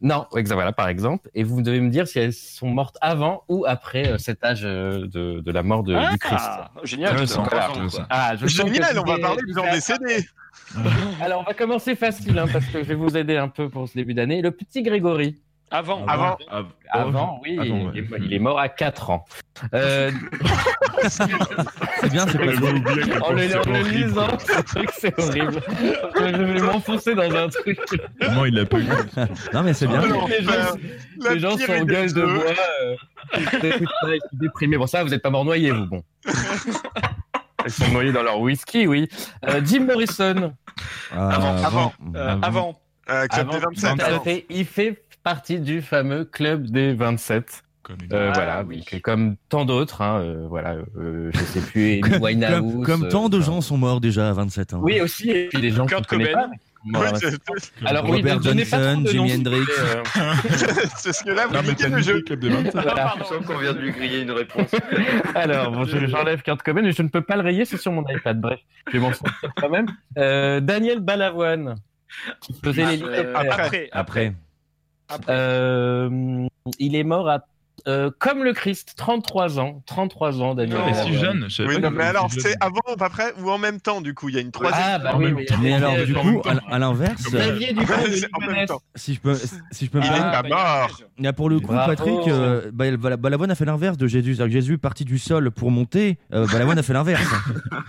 Non, voilà, par exemple. Et vous devez me dire si elles sont mortes avant ou après euh, cet âge euh, de, de la mort de, du Christ. Ah, génial. Voilà. Ah, je sens Génial, on va parler de gens décédés. Alors, on va commencer facile, hein, parce que je vais vous aider un peu pour ce début d'année. Le petit Grégory. Avant. Avant. Av- Avant, oui, Avant, il, ouais. est, il est mort à 4 ans. Euh, C'est bien, c'est pas en point le, lisant, ce truc, c'est horrible. Je vais m'enfoncer dans un truc. Comment il l'a pas eu Non, mais c'est bien. Alors, Les gens, les gens sont gueule de bois. Euh, ils sont déprimés. Bon, ça, vous n'êtes pas mort noyé, vous, bon. Ils sont noyés dans leur whisky, oui. Euh, Jim Morrison. Avant. avant. Euh, avant. Euh, Avant, des 27. tout à alors. fait, il fait partie du fameux club des 27. Comme une- Euh, Ah, voilà, oui. donc, comme tant d'autres, hein, euh, voilà, euh, je sais plus, Amy Comme, Winehouse. comme- comme euh, tant de gens sont morts déjà à 27 ans. Oui, aussi, et puis les gens Kurt Cobain. pas. mais qui sont morts à Oui, 27. c'est- Alors oui, Robert trop Johnson, de Jimi Hendrix. euh. C'est ce que là, vous Non, mais le jeu. le club des 27. Voilà. Je sens qu'on vient de lui griller une réponse. Alors, bon, je- j'enlève Kurt Cobain, mais je ne peux pas le rayer, c'est sur mon iPad. Bref, je vais m'en sortir quand même. Euh, Daniel Balavoine, qui faisait Ah, l'hélicoptère. euh, après. Après. Euh, il est mort à, euh, comme le Christ, 33 ans. 33 ans, Daniel Non, Mais Balavoine. si jeune, je Oui, non, mais alors, c'est avant, pas après, ou en même temps, du coup, il y a une troisième. Ah, bah En oui, même mais, temps. Mais alors, euh, du en coup, à, à l'inverse, Xavier Dupont Ligonnès. temps. si je peux, si je peux me Il est permettre, pas mort. Là, pour le coup, Bravo. Patrick, euh, Bal- Balavoine a fait l'inverse de Jésus. C'est-à-dire que Jésus est parti du sol pour monter. Euh, Balavoine a fait l'inverse.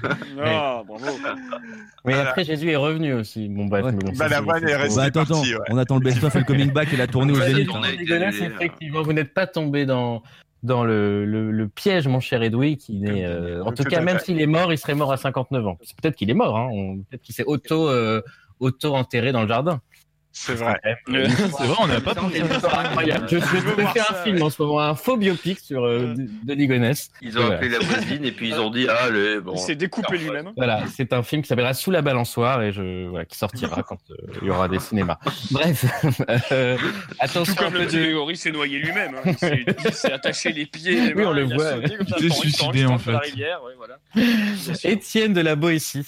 Ah, bravo. Mais après, Jésus est revenu aussi. Bon, bref, mais Balavoine est resté Bah, attends, on attend le best-of et le coming back et la tournée au Xavier Zénith. Effectivement, vous n'êtes pas tombé dans, dans le, le, le piège, mon cher Edoui, qui n'est, euh, en tout cas, même s'il est mort, il serait mort à 59 ans. Peut-être qu'il est mort, hein. on- peut-être qu'il s'est auto, euh, auto-enterré dans le jardin. C'est vrai. Euh, C'est vrai, on n'a pas pensé. Incroyable. Je, je veux vais voir faire ça, un film ouais. en ce moment, un faux biopic sur euh, de, de Ligonnès. Ils ont appelé la voisine et puis ils ont dit Allez, bon. Il s'est découpé lui-même. Voilà, c'est un film qui s'appellera Sous la balançoire et je, voilà, qui sortira quand euh, il y aura des cinémas. Bref, attention Tout comme le de... Grégory s'est noyé lui-même. hein. Il s'est- attaché les pieds. les Oui, on le voit, Il s'est suicidé, en fait. Étienne de la Boétie.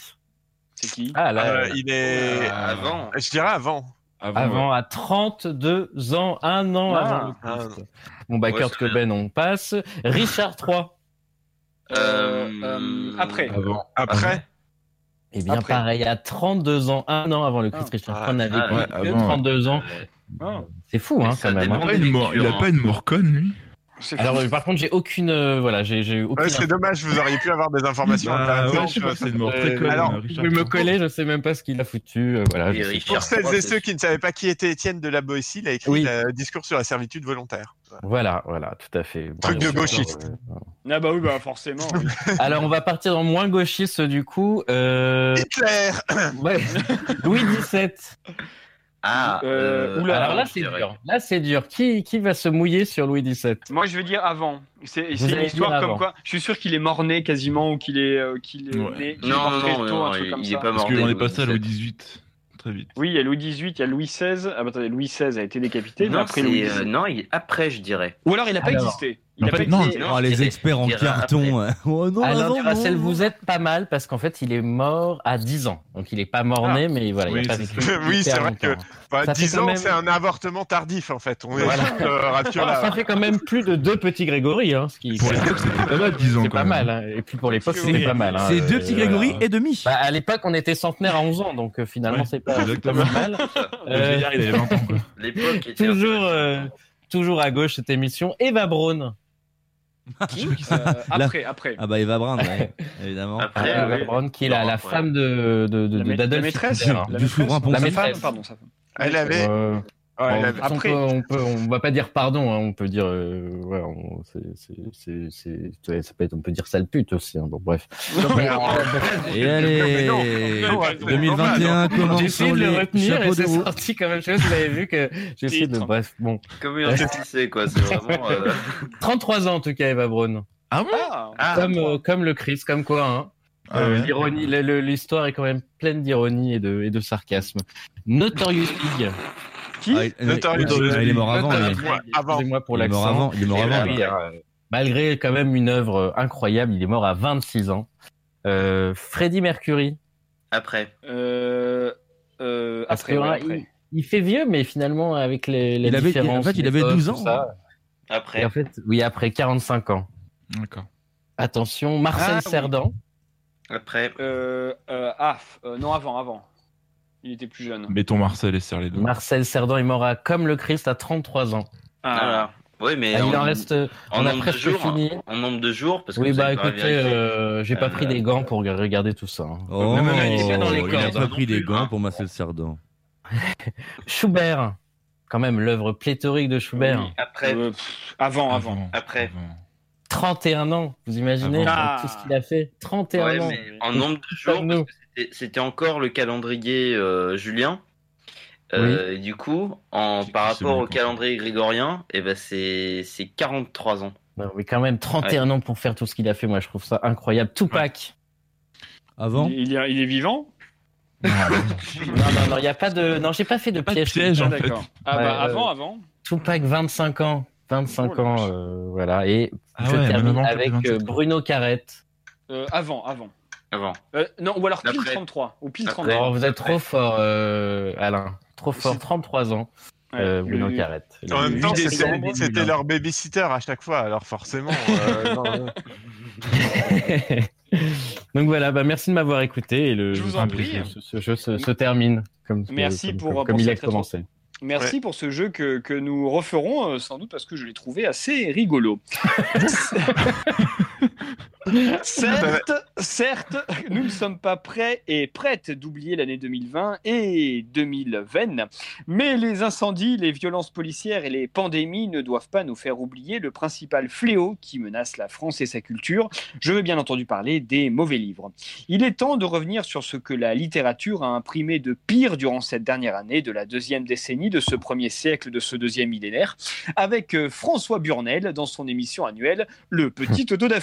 C'est qui? Ah là, Euh, il est. Avant. Je dirais avant. Avant à 32 ans, un an Ah, avant le ah, Christ. Bon bah Ouais, Kurt Cobain, on passe. Richard III. Euh, euh, après. Avant. Après. Eh bien Après. pareil, à 32 ans, un an avant le Christ, Ah. Richard Ah, III n'avait ah, que ouais, que avant, 32 ans. Ah, C'est fou, hein, Ça quand même. hein. Il a pas une mort- il a pas une mort conne, lui? Alors, euh, par contre, j'ai aucune, euh, voilà, j'ai, aucune. Ouais, c'est dommage, vous auriez pu avoir des informations Bah, ouais, je sais pas, c'est une mort très Euh, conne. alors, pouvez me coller, je sais même pas ce qu'il a foutu. euh, voilà. Et je Pour celles et ceux qui ne savaient pas qui était Étienne de la Boétie, il a écrit Oui. le discours sur la servitude volontaire. Voilà, voilà, tout à fait. Truc de gauchiste. Euh, Ah bah oui, bah forcément. oui. Alors, on va partir dans moins gauchiste du coup. Euh... Hitler ouais. Louis XVII. Ah, Euh, euh, oula, Alors là, c'est dur. Là, c'est dur. Qui, qui va se mouiller sur Louis XVII Moi, je veux dire avant. C'est une histoire comme quoi. Je suis sûr qu'il est mort-né quasiment ou qu'il est, euh, qu'il est Ouais. né. qu'il est Non, mort très non, tôt, non, un truc il- comme il ça. est pas Parce mort. qu'on dès est passé à Louis XVIII. Très vite. Oui, il y a Louis XVIII, il y a Louis XVI. Ah bah attendez, Louis XVI a été décapité, mais Non, après c'est, Louis euh, XVIII. non, il- après, je dirais. Ou alors il n'a pas Alors. existé. Il a En fait, pas non, été- Oh, les experts en carton. hein. Oh non, Alain non, Duracell, non. vous êtes pas mal parce qu'en fait, il est mort à 10 ans. Donc, il est pas mort Ah. né, mais voilà, Oui, il a pas oui, c'est vrai que longtemps. bah, Ça fait 10 quand ans, même- c'est un avortement tardif en fait. On est Voilà. juste, euh, rassure là. ça fait quand même plus de deux petits Grégory, hein, ce qui Pour l'époque, c'était pas mal, 10 ans. c'est pas mal. hein. Et puis pour l'époque, C'est- c'était pas mal. hein. C'est deux Euh, petits Grégory voilà. et demi. Bah, à l'époque, on était centenaire à 11 ans, donc euh, finalement, c'est pas, mal. Le Euh, vieillard, il avait 20 ans, quoi. L'époque était euh, toujours à gauche cette émission. Eva Braun. Qui Euh, Après, après. Ah bah Eva Braun, ouais, évidemment. Après, Eva oui. Braun, qui est la, la Ouais. femme de, de, de, La, de- la maîtresse, Hitler. la Du maîtresse, souverain la maîtresse. pardon, sa femme. Elle avait. Euh, Ouais, on Après, peut, on peut, on va pas dire pardon, hein, on peut dire, euh, ouais, on, c'est, c'est, c'est, c'est- ouais, ça peut être, on peut dire sale pute aussi. Hein, bon, bref. mais Et allez, Non, non, non, 2021 J'ai commence essayé sur de le retenir et c'est sorti comme même chose. Vous avez vu que j'ai essayé de. Bref, bon. Comme un pissé, quoi. C'est vraiment. euh, 33 ans en tout cas, Eva Braun. Ah bon Ah, comme, euh, comme le Chris, comme quoi. Hein. Ah Euh, ouais. l'ironie, l'histoire est quand même pleine d'ironie et de, et de sarcasme. Notorious Pig. Qui Ah, il- est mort avant. Excusez-moi pour l'accent. Il est mort avant. malgré quand même une œuvre incroyable, il est mort à 26 ans. Euh, Freddie Mercury. Après. euh, euh, après, ouais, hein, après. il, il fait vieux, mais finalement, avec les, les Il avait- différences. en fait, il avait d'époque, 12 tout ans. ça. Après. Et en fait, oui, après 45 ans. D'accord. Attention, Marcel Ah, oui. Cerdan. Après. Euh, euh, ah, euh, non, avant, avant. Il était plus jeune. Mettons Marcel et serre les deux. Marcel Cerdan est mort à, comme le Christ à 33 ans. Ah, Voilà. Oui, mais. Ah, il en- reste. en on a nombre de presque jours, fini. En nombre de jours, parce que Oui, bah écoutez, euh, j'ai pas Euh, pris des gants pour regarder tout ça. hein. Oh, non, il est bien dans les il a cordes. pas pris des gants hein. pour Marcel Cerdan. Schubert, quand même, l'œuvre pléthorique de Schubert. Oui. Après. Euh, pff, avant, avant. Après. 31 ans, vous imaginez Avant. tout ce qu'il a fait 31 Ouais, ans. mais en nombre de jours, c'était- encore le calendrier euh, julien. Euh, du coup, en, par rapport au calendrier grégorien, eh ben c'est c'est 43 ans. Non, mais quand même 31 ans pour faire tout ce qu'il a fait, moi je trouve ça incroyable. Tupac. Avant Il, il est- il est vivant? Non, non, non, il n'y a pas de. Non, j'ai pas fait de Pas de piège. piège, Ah, en fait. Ah, Ouais, bah, euh, avant, avant. Tupac, 25 ans. 25 Oh la ans, euh, voilà. Et Ah je termine avec fait 27 euh, ans. Bruno Carrette. Euh, avant, avant. Avant. Euh, non, ou alors pile Après. 33. Ou pile Après. 33. Oh, vous êtes trop fort, euh, Alain. Trop fort, 33 ans. Ouais, euh, Bruno le- Carrette. En même temps, c'était leur babysitter à chaque fois, alors forcément. euh, non. Donc voilà, bah merci de m'avoir écouté et le Je vous en prie. Ce, ce jeu se, se termine comme Merci comme, pour- comme, il a commencé. Merci pour ce jeu que, que nous referons, sans doute parce que je l'ai trouvé assez rigolo. certes, certes, nous ne sommes pas prêts et prêtes d'oublier l'année 2020 et 2020, mais les incendies, les violences policières et les pandémies ne doivent pas nous faire oublier le principal fléau qui menace la France et sa culture. Je veux bien entendu parler des mauvais livres. Il est temps de revenir sur ce que la littérature a imprimé de pire durant cette dernière année de la deuxième décennie de ce premier siècle de ce deuxième millénaire, avec euh, François Burnel dans son émission annuelle Le Petit Auto da.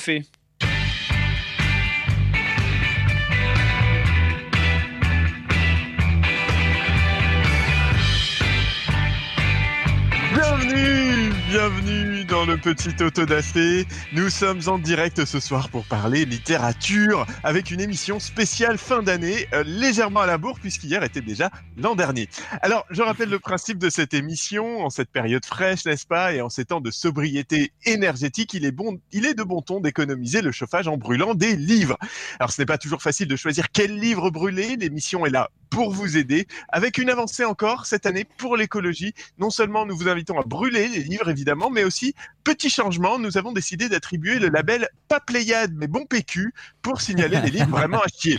Bienvenue, dans le petit auto d'afé. Nous sommes en direct ce soir pour parler littérature avec une émission spéciale fin d'année, euh, légèrement à la bourre puisqu'hier était déjà l'an dernier. Alors, je rappelle le principe de cette émission en cette période fraîche, n'est-ce pas, et en ces temps de sobriété énergétique, il est bon, il est de bon ton d'économiser le chauffage en brûlant des livres. Alors, ce n'est pas toujours facile de choisir quel livre brûler. L'émission est là pour vous aider avec une avancée encore cette année pour l'écologie. Non seulement nous vous invitons à brûler les livres évidemment, mais aussi petit changement, nous avons décidé d'attribuer le label pas Pléiade mais bon PQ pour signaler les livres vraiment à chier.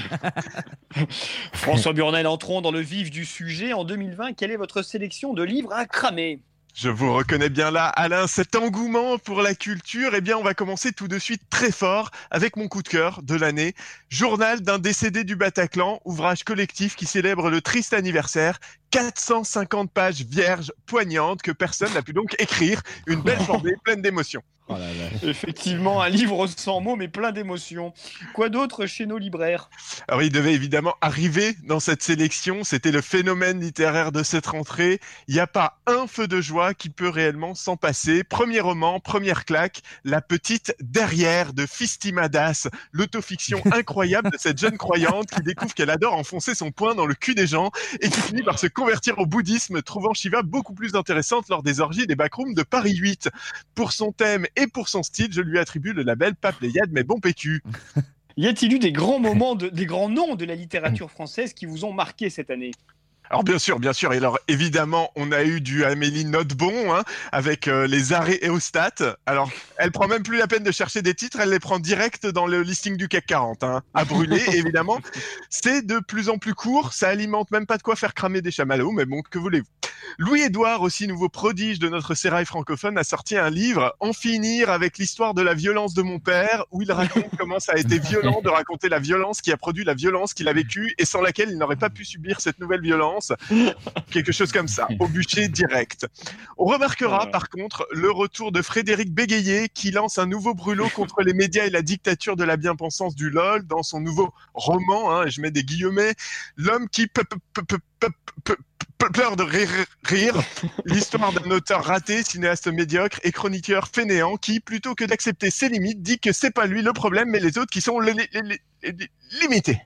François Burnel, entrons dans le vif du sujet. En 2020, quelle est votre sélection de livres à cramer? Je vous reconnais bien là, Alain, cet engouement pour la culture. Eh bien, on va commencer tout de suite très fort avec mon coup de cœur de l'année. Journal d'un décédé du Bataclan, ouvrage collectif qui célèbre le triste anniversaire 450 pages vierges, poignantes, que personne n'a pu donc écrire. Une belle journée pleine d'émotions. Oh Effectivement, un livre sans mots, mais plein d'émotions. Quoi d'autre chez nos libraires? Alors, il devait évidemment arriver dans cette sélection. C'était le phénomène littéraire de cette rentrée. Il n'y a pas un feu de joie qui peut réellement s'en passer. Premier roman, première claque, La petite derrière de Fistimadas, l'autofiction incroyable de cette jeune croyante qui découvre qu'elle adore enfoncer son poing dans le cul des gens et qui finit par se convertir au bouddhisme, trouvant Shiva beaucoup plus intéressante lors des orgies des backrooms de Paris 8. Pour son thème et pour son style, je lui attribue le label Pas Pléiade, mais bon PQ. Y a-t-il eu des grands moments, de- des grands noms de la littérature française qui vous ont marqué cette année? Alors bien sûr, bien sûr. Et alors évidemment, on a eu du Amélie Notebon hein, avec euh, les arrêts et stats. Alors, elle prend même plus la peine de chercher des titres, elle les prend direct dans le listing du CAC 40. Hein, à brûler, évidemment. C'est de plus en plus court, ça alimente même pas de quoi faire cramer des chamallows, mais bon, que voulez-vous. Louis-Édouard, aussi nouveau prodige de notre sérail francophone, a sorti un livre, En finir avec l'histoire de la violence de mon père, où il raconte comment ça a été violent de raconter la violence qui a produit la violence qu'il a vécue et sans laquelle il n'aurait pas pu subir cette nouvelle violence. Quelque chose comme ça, au bûcher direct. On remarquera par contre le retour de Frédéric Bégayer qui lance un nouveau brûlot contre les médias et la dictature de la bien-pensance du LOL dans son nouveau roman, hein, je mets des guillemets, L'homme qui pe- pleure de rire, rire. l'histoire d'un auteur raté, cinéaste médiocre et chroniqueur fainéant qui, plutôt que d'accepter ses limites, dit que c'est pas lui le problème, mais les autres qui sont les- les- les- les- limités.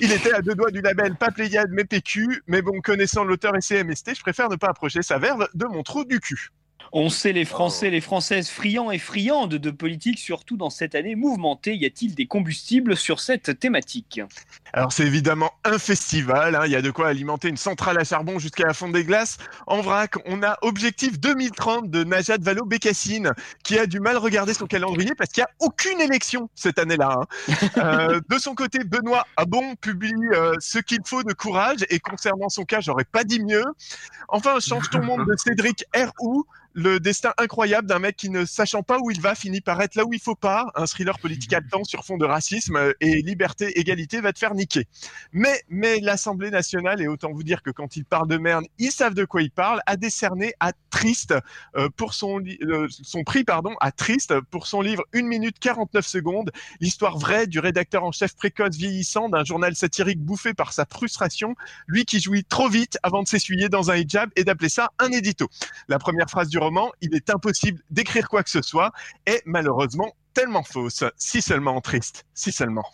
Il était à deux doigts du label pas Pléiade mais PQ, mais bon, connaissant l'auteur et CMST, je préfère ne pas approcher sa verve de mon trou du cul. On sait les Français, les Françaises friands et friandes de politique, surtout dans cette année mouvementée. Y a-t-il des combustibles sur cette thématique? Alors c'est évidemment un festival, hein, il y a de quoi alimenter une centrale à charbon jusqu'à la fonte des glaces. En vrac, on a Objectif 2030 de Najat Vallaud-Bécassine, qui a du mal à regarder son calendrier parce qu'il n'y a aucune élection cette année-là. hein. Euh, de son côté, Benoît Abon publie euh, Ce qu'il faut de courage, et concernant son cas, j'aurais pas dit mieux. Enfin, Change ton monde de Cédric R.O., le destin incroyable d'un mec qui ne sachant pas où il va finit par être là où il faut pas, un thriller politique haletant sur fond de racisme euh, et liberté égalité va te faire niquer. Mais mais l'Assemblée nationale et autant vous dire que quand ils parlent de merde, ils savent de quoi ils parlent, a décerné à Triste euh, pour son euh, son prix pardon à Triste pour son livre 1 minute 49 secondes, l'histoire vraie du rédacteur en chef précoce vieillissant d'un journal satirique bouffé par sa frustration, lui qui jouit trop vite avant de s'essuyer dans un hijab et d'appeler ça un édito. La première phrase du il est impossible d'écrire quoi que ce soit, est malheureusement tellement fausse. Si seulement triste, si seulement.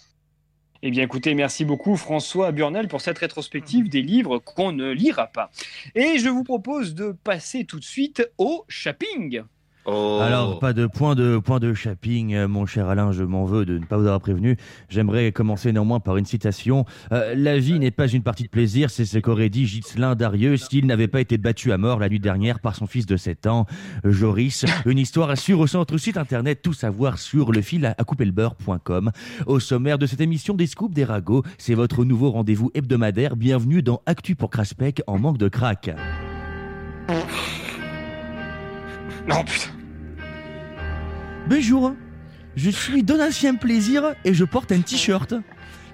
Eh bien, écoutez, merci beaucoup François Burnel pour cette rétrospective des livres qu'on ne lira pas. Et je vous propose de passer tout de suite au shopping. Oh. Alors, pas de point de point de shopping, euh, mon cher Alain, je m'en veux de ne pas vous avoir prévenu. J'aimerais commencer néanmoins par une citation. Euh, la vie n'est pas une partie de plaisir, c'est ce qu'aurait dit Ghislain Darieux s'il n'avait pas été battu à mort la nuit dernière par son fils de 7 ans, Joris. Une histoire à suivre sur notre site internet, tout savoir sur le fil à couper le beurre.com. Au sommaire de cette émission des scoops des ragots, c'est votre nouveau rendez-vous hebdomadaire. Bienvenue dans Actu pour Craspec en manque de crack. Non, putain. Bonjour, je suis Donatien Plaisir et je porte un t-shirt.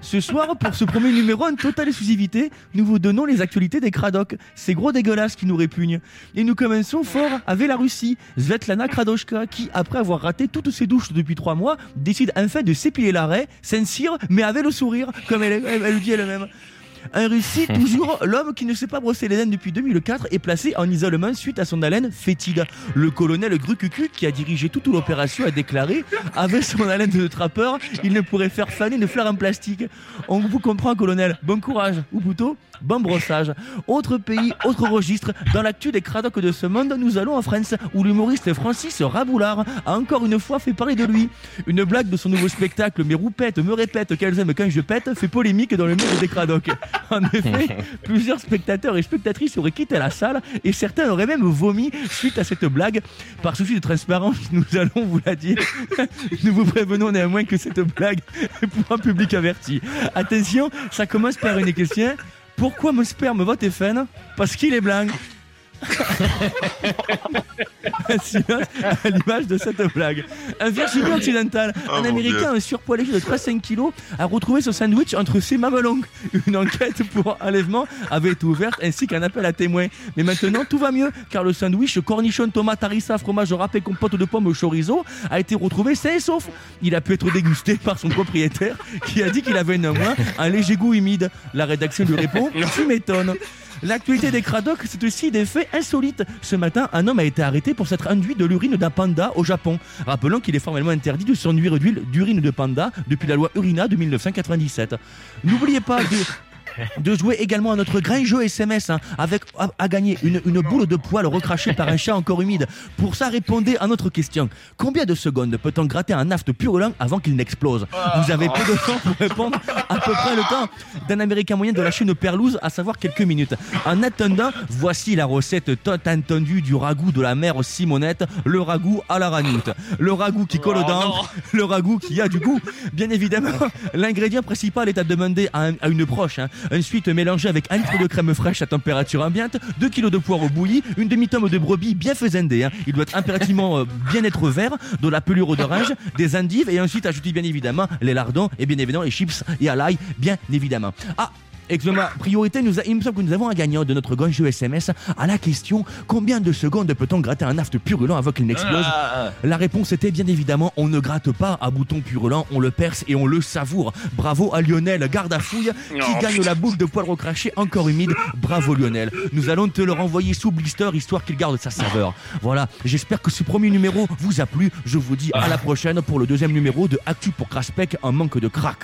Ce soir, pour ce premier numéro en totale exclusivité, nous vous donnons les actualités des Kradoks, ces gros dégueulasses qui nous répugnent. Et nous commençons fort avec la Russie, Svetlana Kradoshka, qui, après avoir raté toutes ses douches depuis trois mois, décide enfin de s'épiler l'arrêt, cire mais avec le sourire, comme elle, elle, elle le dit elle-même. En Russie, toujours, l'homme qui ne s'est pas brossé les dents depuis 2004 est placé en isolement suite à son haleine fétide. Le colonel Grucucu, qui a dirigé toute l'opération, a déclaré Avec son haleine de trappeur, il ne pourrait faire faner une fleur en plastique. On vous comprend, colonel. Bon courage. Ou plutôt, bon brossage. Autre pays, autre registre. Dans l'actu des cradocs de ce monde, nous allons en France, où l'humoriste Francis Raboulard a encore une fois fait parler de lui. Une blague de son nouveau spectacle, Mes roupettes me répètent qu'elles aiment quand je pète, fait polémique dans le milieu des cradocs. En effet, plusieurs spectateurs et spectatrices auraient quitté la salle et certains auraient même vomi suite à cette blague. Par souci de transparence, nous allons vous la dire. Nous vous prévenons néanmoins que cette blague est pour un public averti. Attention, ça commence par une question. Pourquoi mon sperme vote FN Parce qu'il est blanc. silence à l'image de cette blague. Un Virginie occidental, Oh, un mon Américain, un surpoids léger de 35 kilos, a retrouvé ce sandwich entre ses mamelons. Une enquête pour enlèvement avait été ouverte ainsi qu'un appel à témoins. Mais maintenant, tout va mieux, car le sandwich cornichon, tomate, harissa, fromage râpé, compote de pommes au chorizo a été retrouvé sain et sauf. Il a pu être dégusté par son propriétaire qui a dit qu'il avait néanmoins un léger goût humide. La rédaction lui répond Tu m'étonnes. L'actualité des cradocs, c'est aussi des faits insolites. Ce matin, un homme a été arrêté pour s'être induit de l'urine d'un panda au Japon. Rappelons qu'il est formellement interdit de s'enduire d'urine de panda depuis la loi Urina de 1997. N'oubliez pas de de jouer également à notre grand jeu SMS hein, avec à, à gagner une, une boule de poil recrachée par un chat encore humide. Pour ça, répondez à notre question. Combien de secondes peut-on gratter un naft purulent avant qu'il n'explose Vous avez peu de temps pour répondre. À peu près le temps d'un Américain moyen de lâcher une perlouse, à savoir quelques minutes. En attendant, voici la recette tant attendue du ragoût de la mère Simonette, le ragoût à la ranoute. Le ragoût qui colle aux dents, le ragoût qui a du goût. Bien évidemment, l'ingrédient principal est à demander à, un- à une proche. hein. Ensuite, mélanger avec un litre de crème fraîche à température ambiante, 2 kg de poireaux bouillis, une demi-tome de brebis bien faisandée. hein. Il doit impérativement euh, bien être vert, de la pelure d'orange, des endives et ensuite ajouter bien évidemment les lardons et bien évidemment les chips et à l'ail, bien évidemment. Ah Excellent. Priorité, nous a- il me semble que nous avons un gagnant de notre gonjeu SMS à la question combien de secondes peut-on gratter un naft purulent avant qu'il n'explose Ah. La réponse était bien évidemment on ne gratte pas à bouton purulent, on le perce et on le savoure. Bravo à Lionel, garde à fouille, qui gagne putain. la boule de poil recraché encore humide. Bravo Lionel. Nous allons te le renvoyer sous blister histoire qu'il garde sa saveur. Voilà, j'espère que ce premier numéro vous a plu. Je vous dis à la prochaine pour le deuxième numéro de Actu pour Craspec, un manque de crack.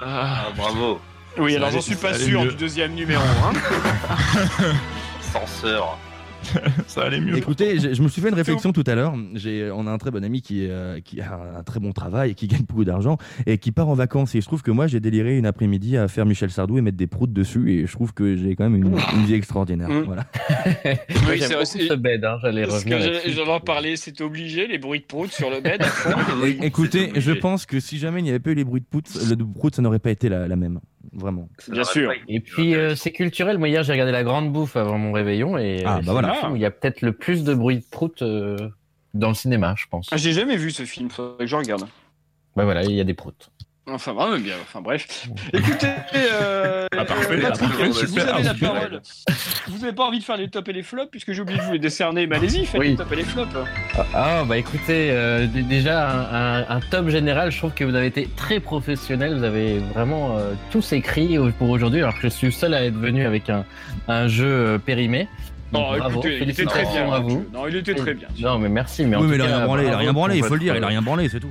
Ah, bravo. Oui, alors j'en suis pas sûr mieux. du deuxième numéro. Hein. Censeur. Ça allait mieux. Écoutez, je, je me suis fait une réflexion tout à l'heure. J'ai, on a un très bon ami qui, euh, qui a un très bon travail et qui gagne beaucoup d'argent et qui part en vacances. Et je trouve que moi, j'ai déliré une après-midi à faire Michel Sardou et mettre des proutes dessus. Et je trouve que j'ai quand même une, une vie extraordinaire. Mm. Voilà. Oui, c'est- c'est- ce bed, hein, j'allais revenir j'en ai parlé, c'était obligé, les bruits de prout sur le bed. à fond. Oui, Écoutez, c'est je pense que si jamais il n'y avait pas eu les bruits de proutes, le de proutes, ça n'aurait pas été la, la même. Vraiment. Bien sûr. Et puis euh, c'est culturel. Moi hier j'ai regardé la grande bouffe avant mon réveillon et Ah, euh, bah voilà. le film où il y a peut-être le plus de bruit de prout euh, dans le cinéma, je pense. Ah, J'ai jamais vu ce film, faudrait que je regarde. Bah voilà, il y a des proutes. Enfin, vraiment bien. Enfin, bref. Écoutez, euh, Ah, parfait, euh, Patrick, parfait, vous super, avez la super. parole. Vous n'avez pas envie de faire les tops et les flops, puisque j'ai oublié de vous les décerner. Mais allez-y, faites Oui. les tops et les flops. Ah, ah, bah écoutez, euh, déjà un, un- un top général, je trouve que vous avez été très professionnel, vous avez vraiment euh, tous écrit pour aujourd'hui, alors que je suis le seul à être venu avec un, un jeu euh, périmé. Non, bravo, écoutez, il était très bien. à vous. Non, il était très bien. Non mais merci, mais en oui, tout mais il a rien branlé, il a rien branlé, il faut le dire, il a rien branlé, c'est tout.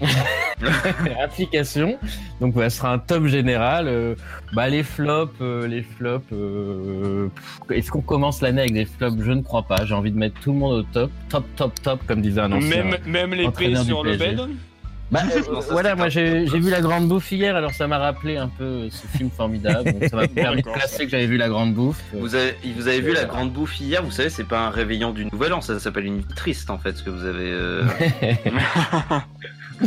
application. Donc, ouais, ce sera un top général. Euh, bah, les flops, euh, les flops. euh, Est-ce qu'on commence l'année avec des flops? Je ne crois pas. J'ai envie de mettre tout le monde au top, top, top, top, comme disait un ancien. Même, même l'épée entraîneur du sur le bed. Bah, euh, Non, voilà, moi j'ai vu La Grande Bouffe hier, alors ça m'a rappelé un peu ce film formidable. Donc ça m'a permis de placer que j'avais vu La Grande Bouffe. Vous avez, vous avez vu la grande bouffe hier, vous savez, c'est pas un réveillon du nouvel an, ça s'appelle une triste en fait, ce que vous avez.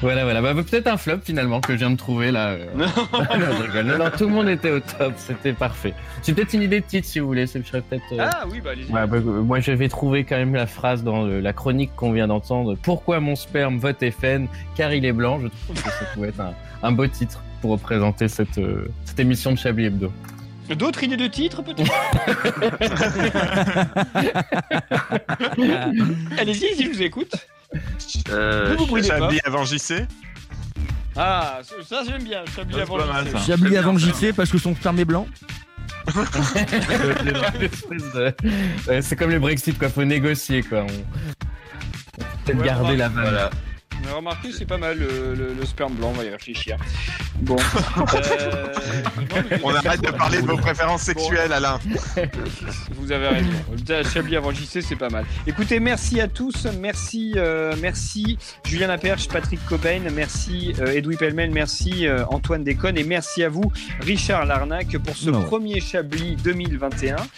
Voilà, voilà. Bah, peut-être un flop finalement que je viens de trouver là. euh. non, je rigole. Non, non, tout le monde était au top, c'était parfait. C'est peut-être une idée de titre si vous voulez. c'est- Je serais peut-être. euh, Ah oui, bah allez-y. Ouais, bah, euh, moi, j'avais trouvé quand même la phrase dans le- la chronique qu'on vient d'entendre. Pourquoi mon sperme vote FN car il est blanc? Je trouve que ça pouvait être un, un beau titre pour représenter cette, euh, cette émission de Chablis Hebdo. D'autres idées de titres, peut-être? Allez-y, si je vous écoute. Euh, Vous vous brûlez pas. Chablis avant JC Ah, ça, ça, j'aime bien. Chablis Ça, avant mal. Chablis avant JC parce que son sperme est blanc. C'est comme le Brexit, quoi. Faut négocier, quoi. On... on peut Peut-être Ouais, garder la vanne. Voilà. On a remarqué, c'est pas mal le, le- le sperme blanc, on va y réfléchir. Bon. Euh, mais- On arrête de parler de vos préférences sexuelles, Alain. Vous avez raison. Chablis avant JC, c'est pas mal. Écoutez, merci à tous. Merci, euh, merci Julien Laperche, Patrick Cobain, merci euh, Edoui Pellemel, merci euh, Antoine Déconne et merci à vous, Richard Larnac, pour ce Non. premier Chablis 2021.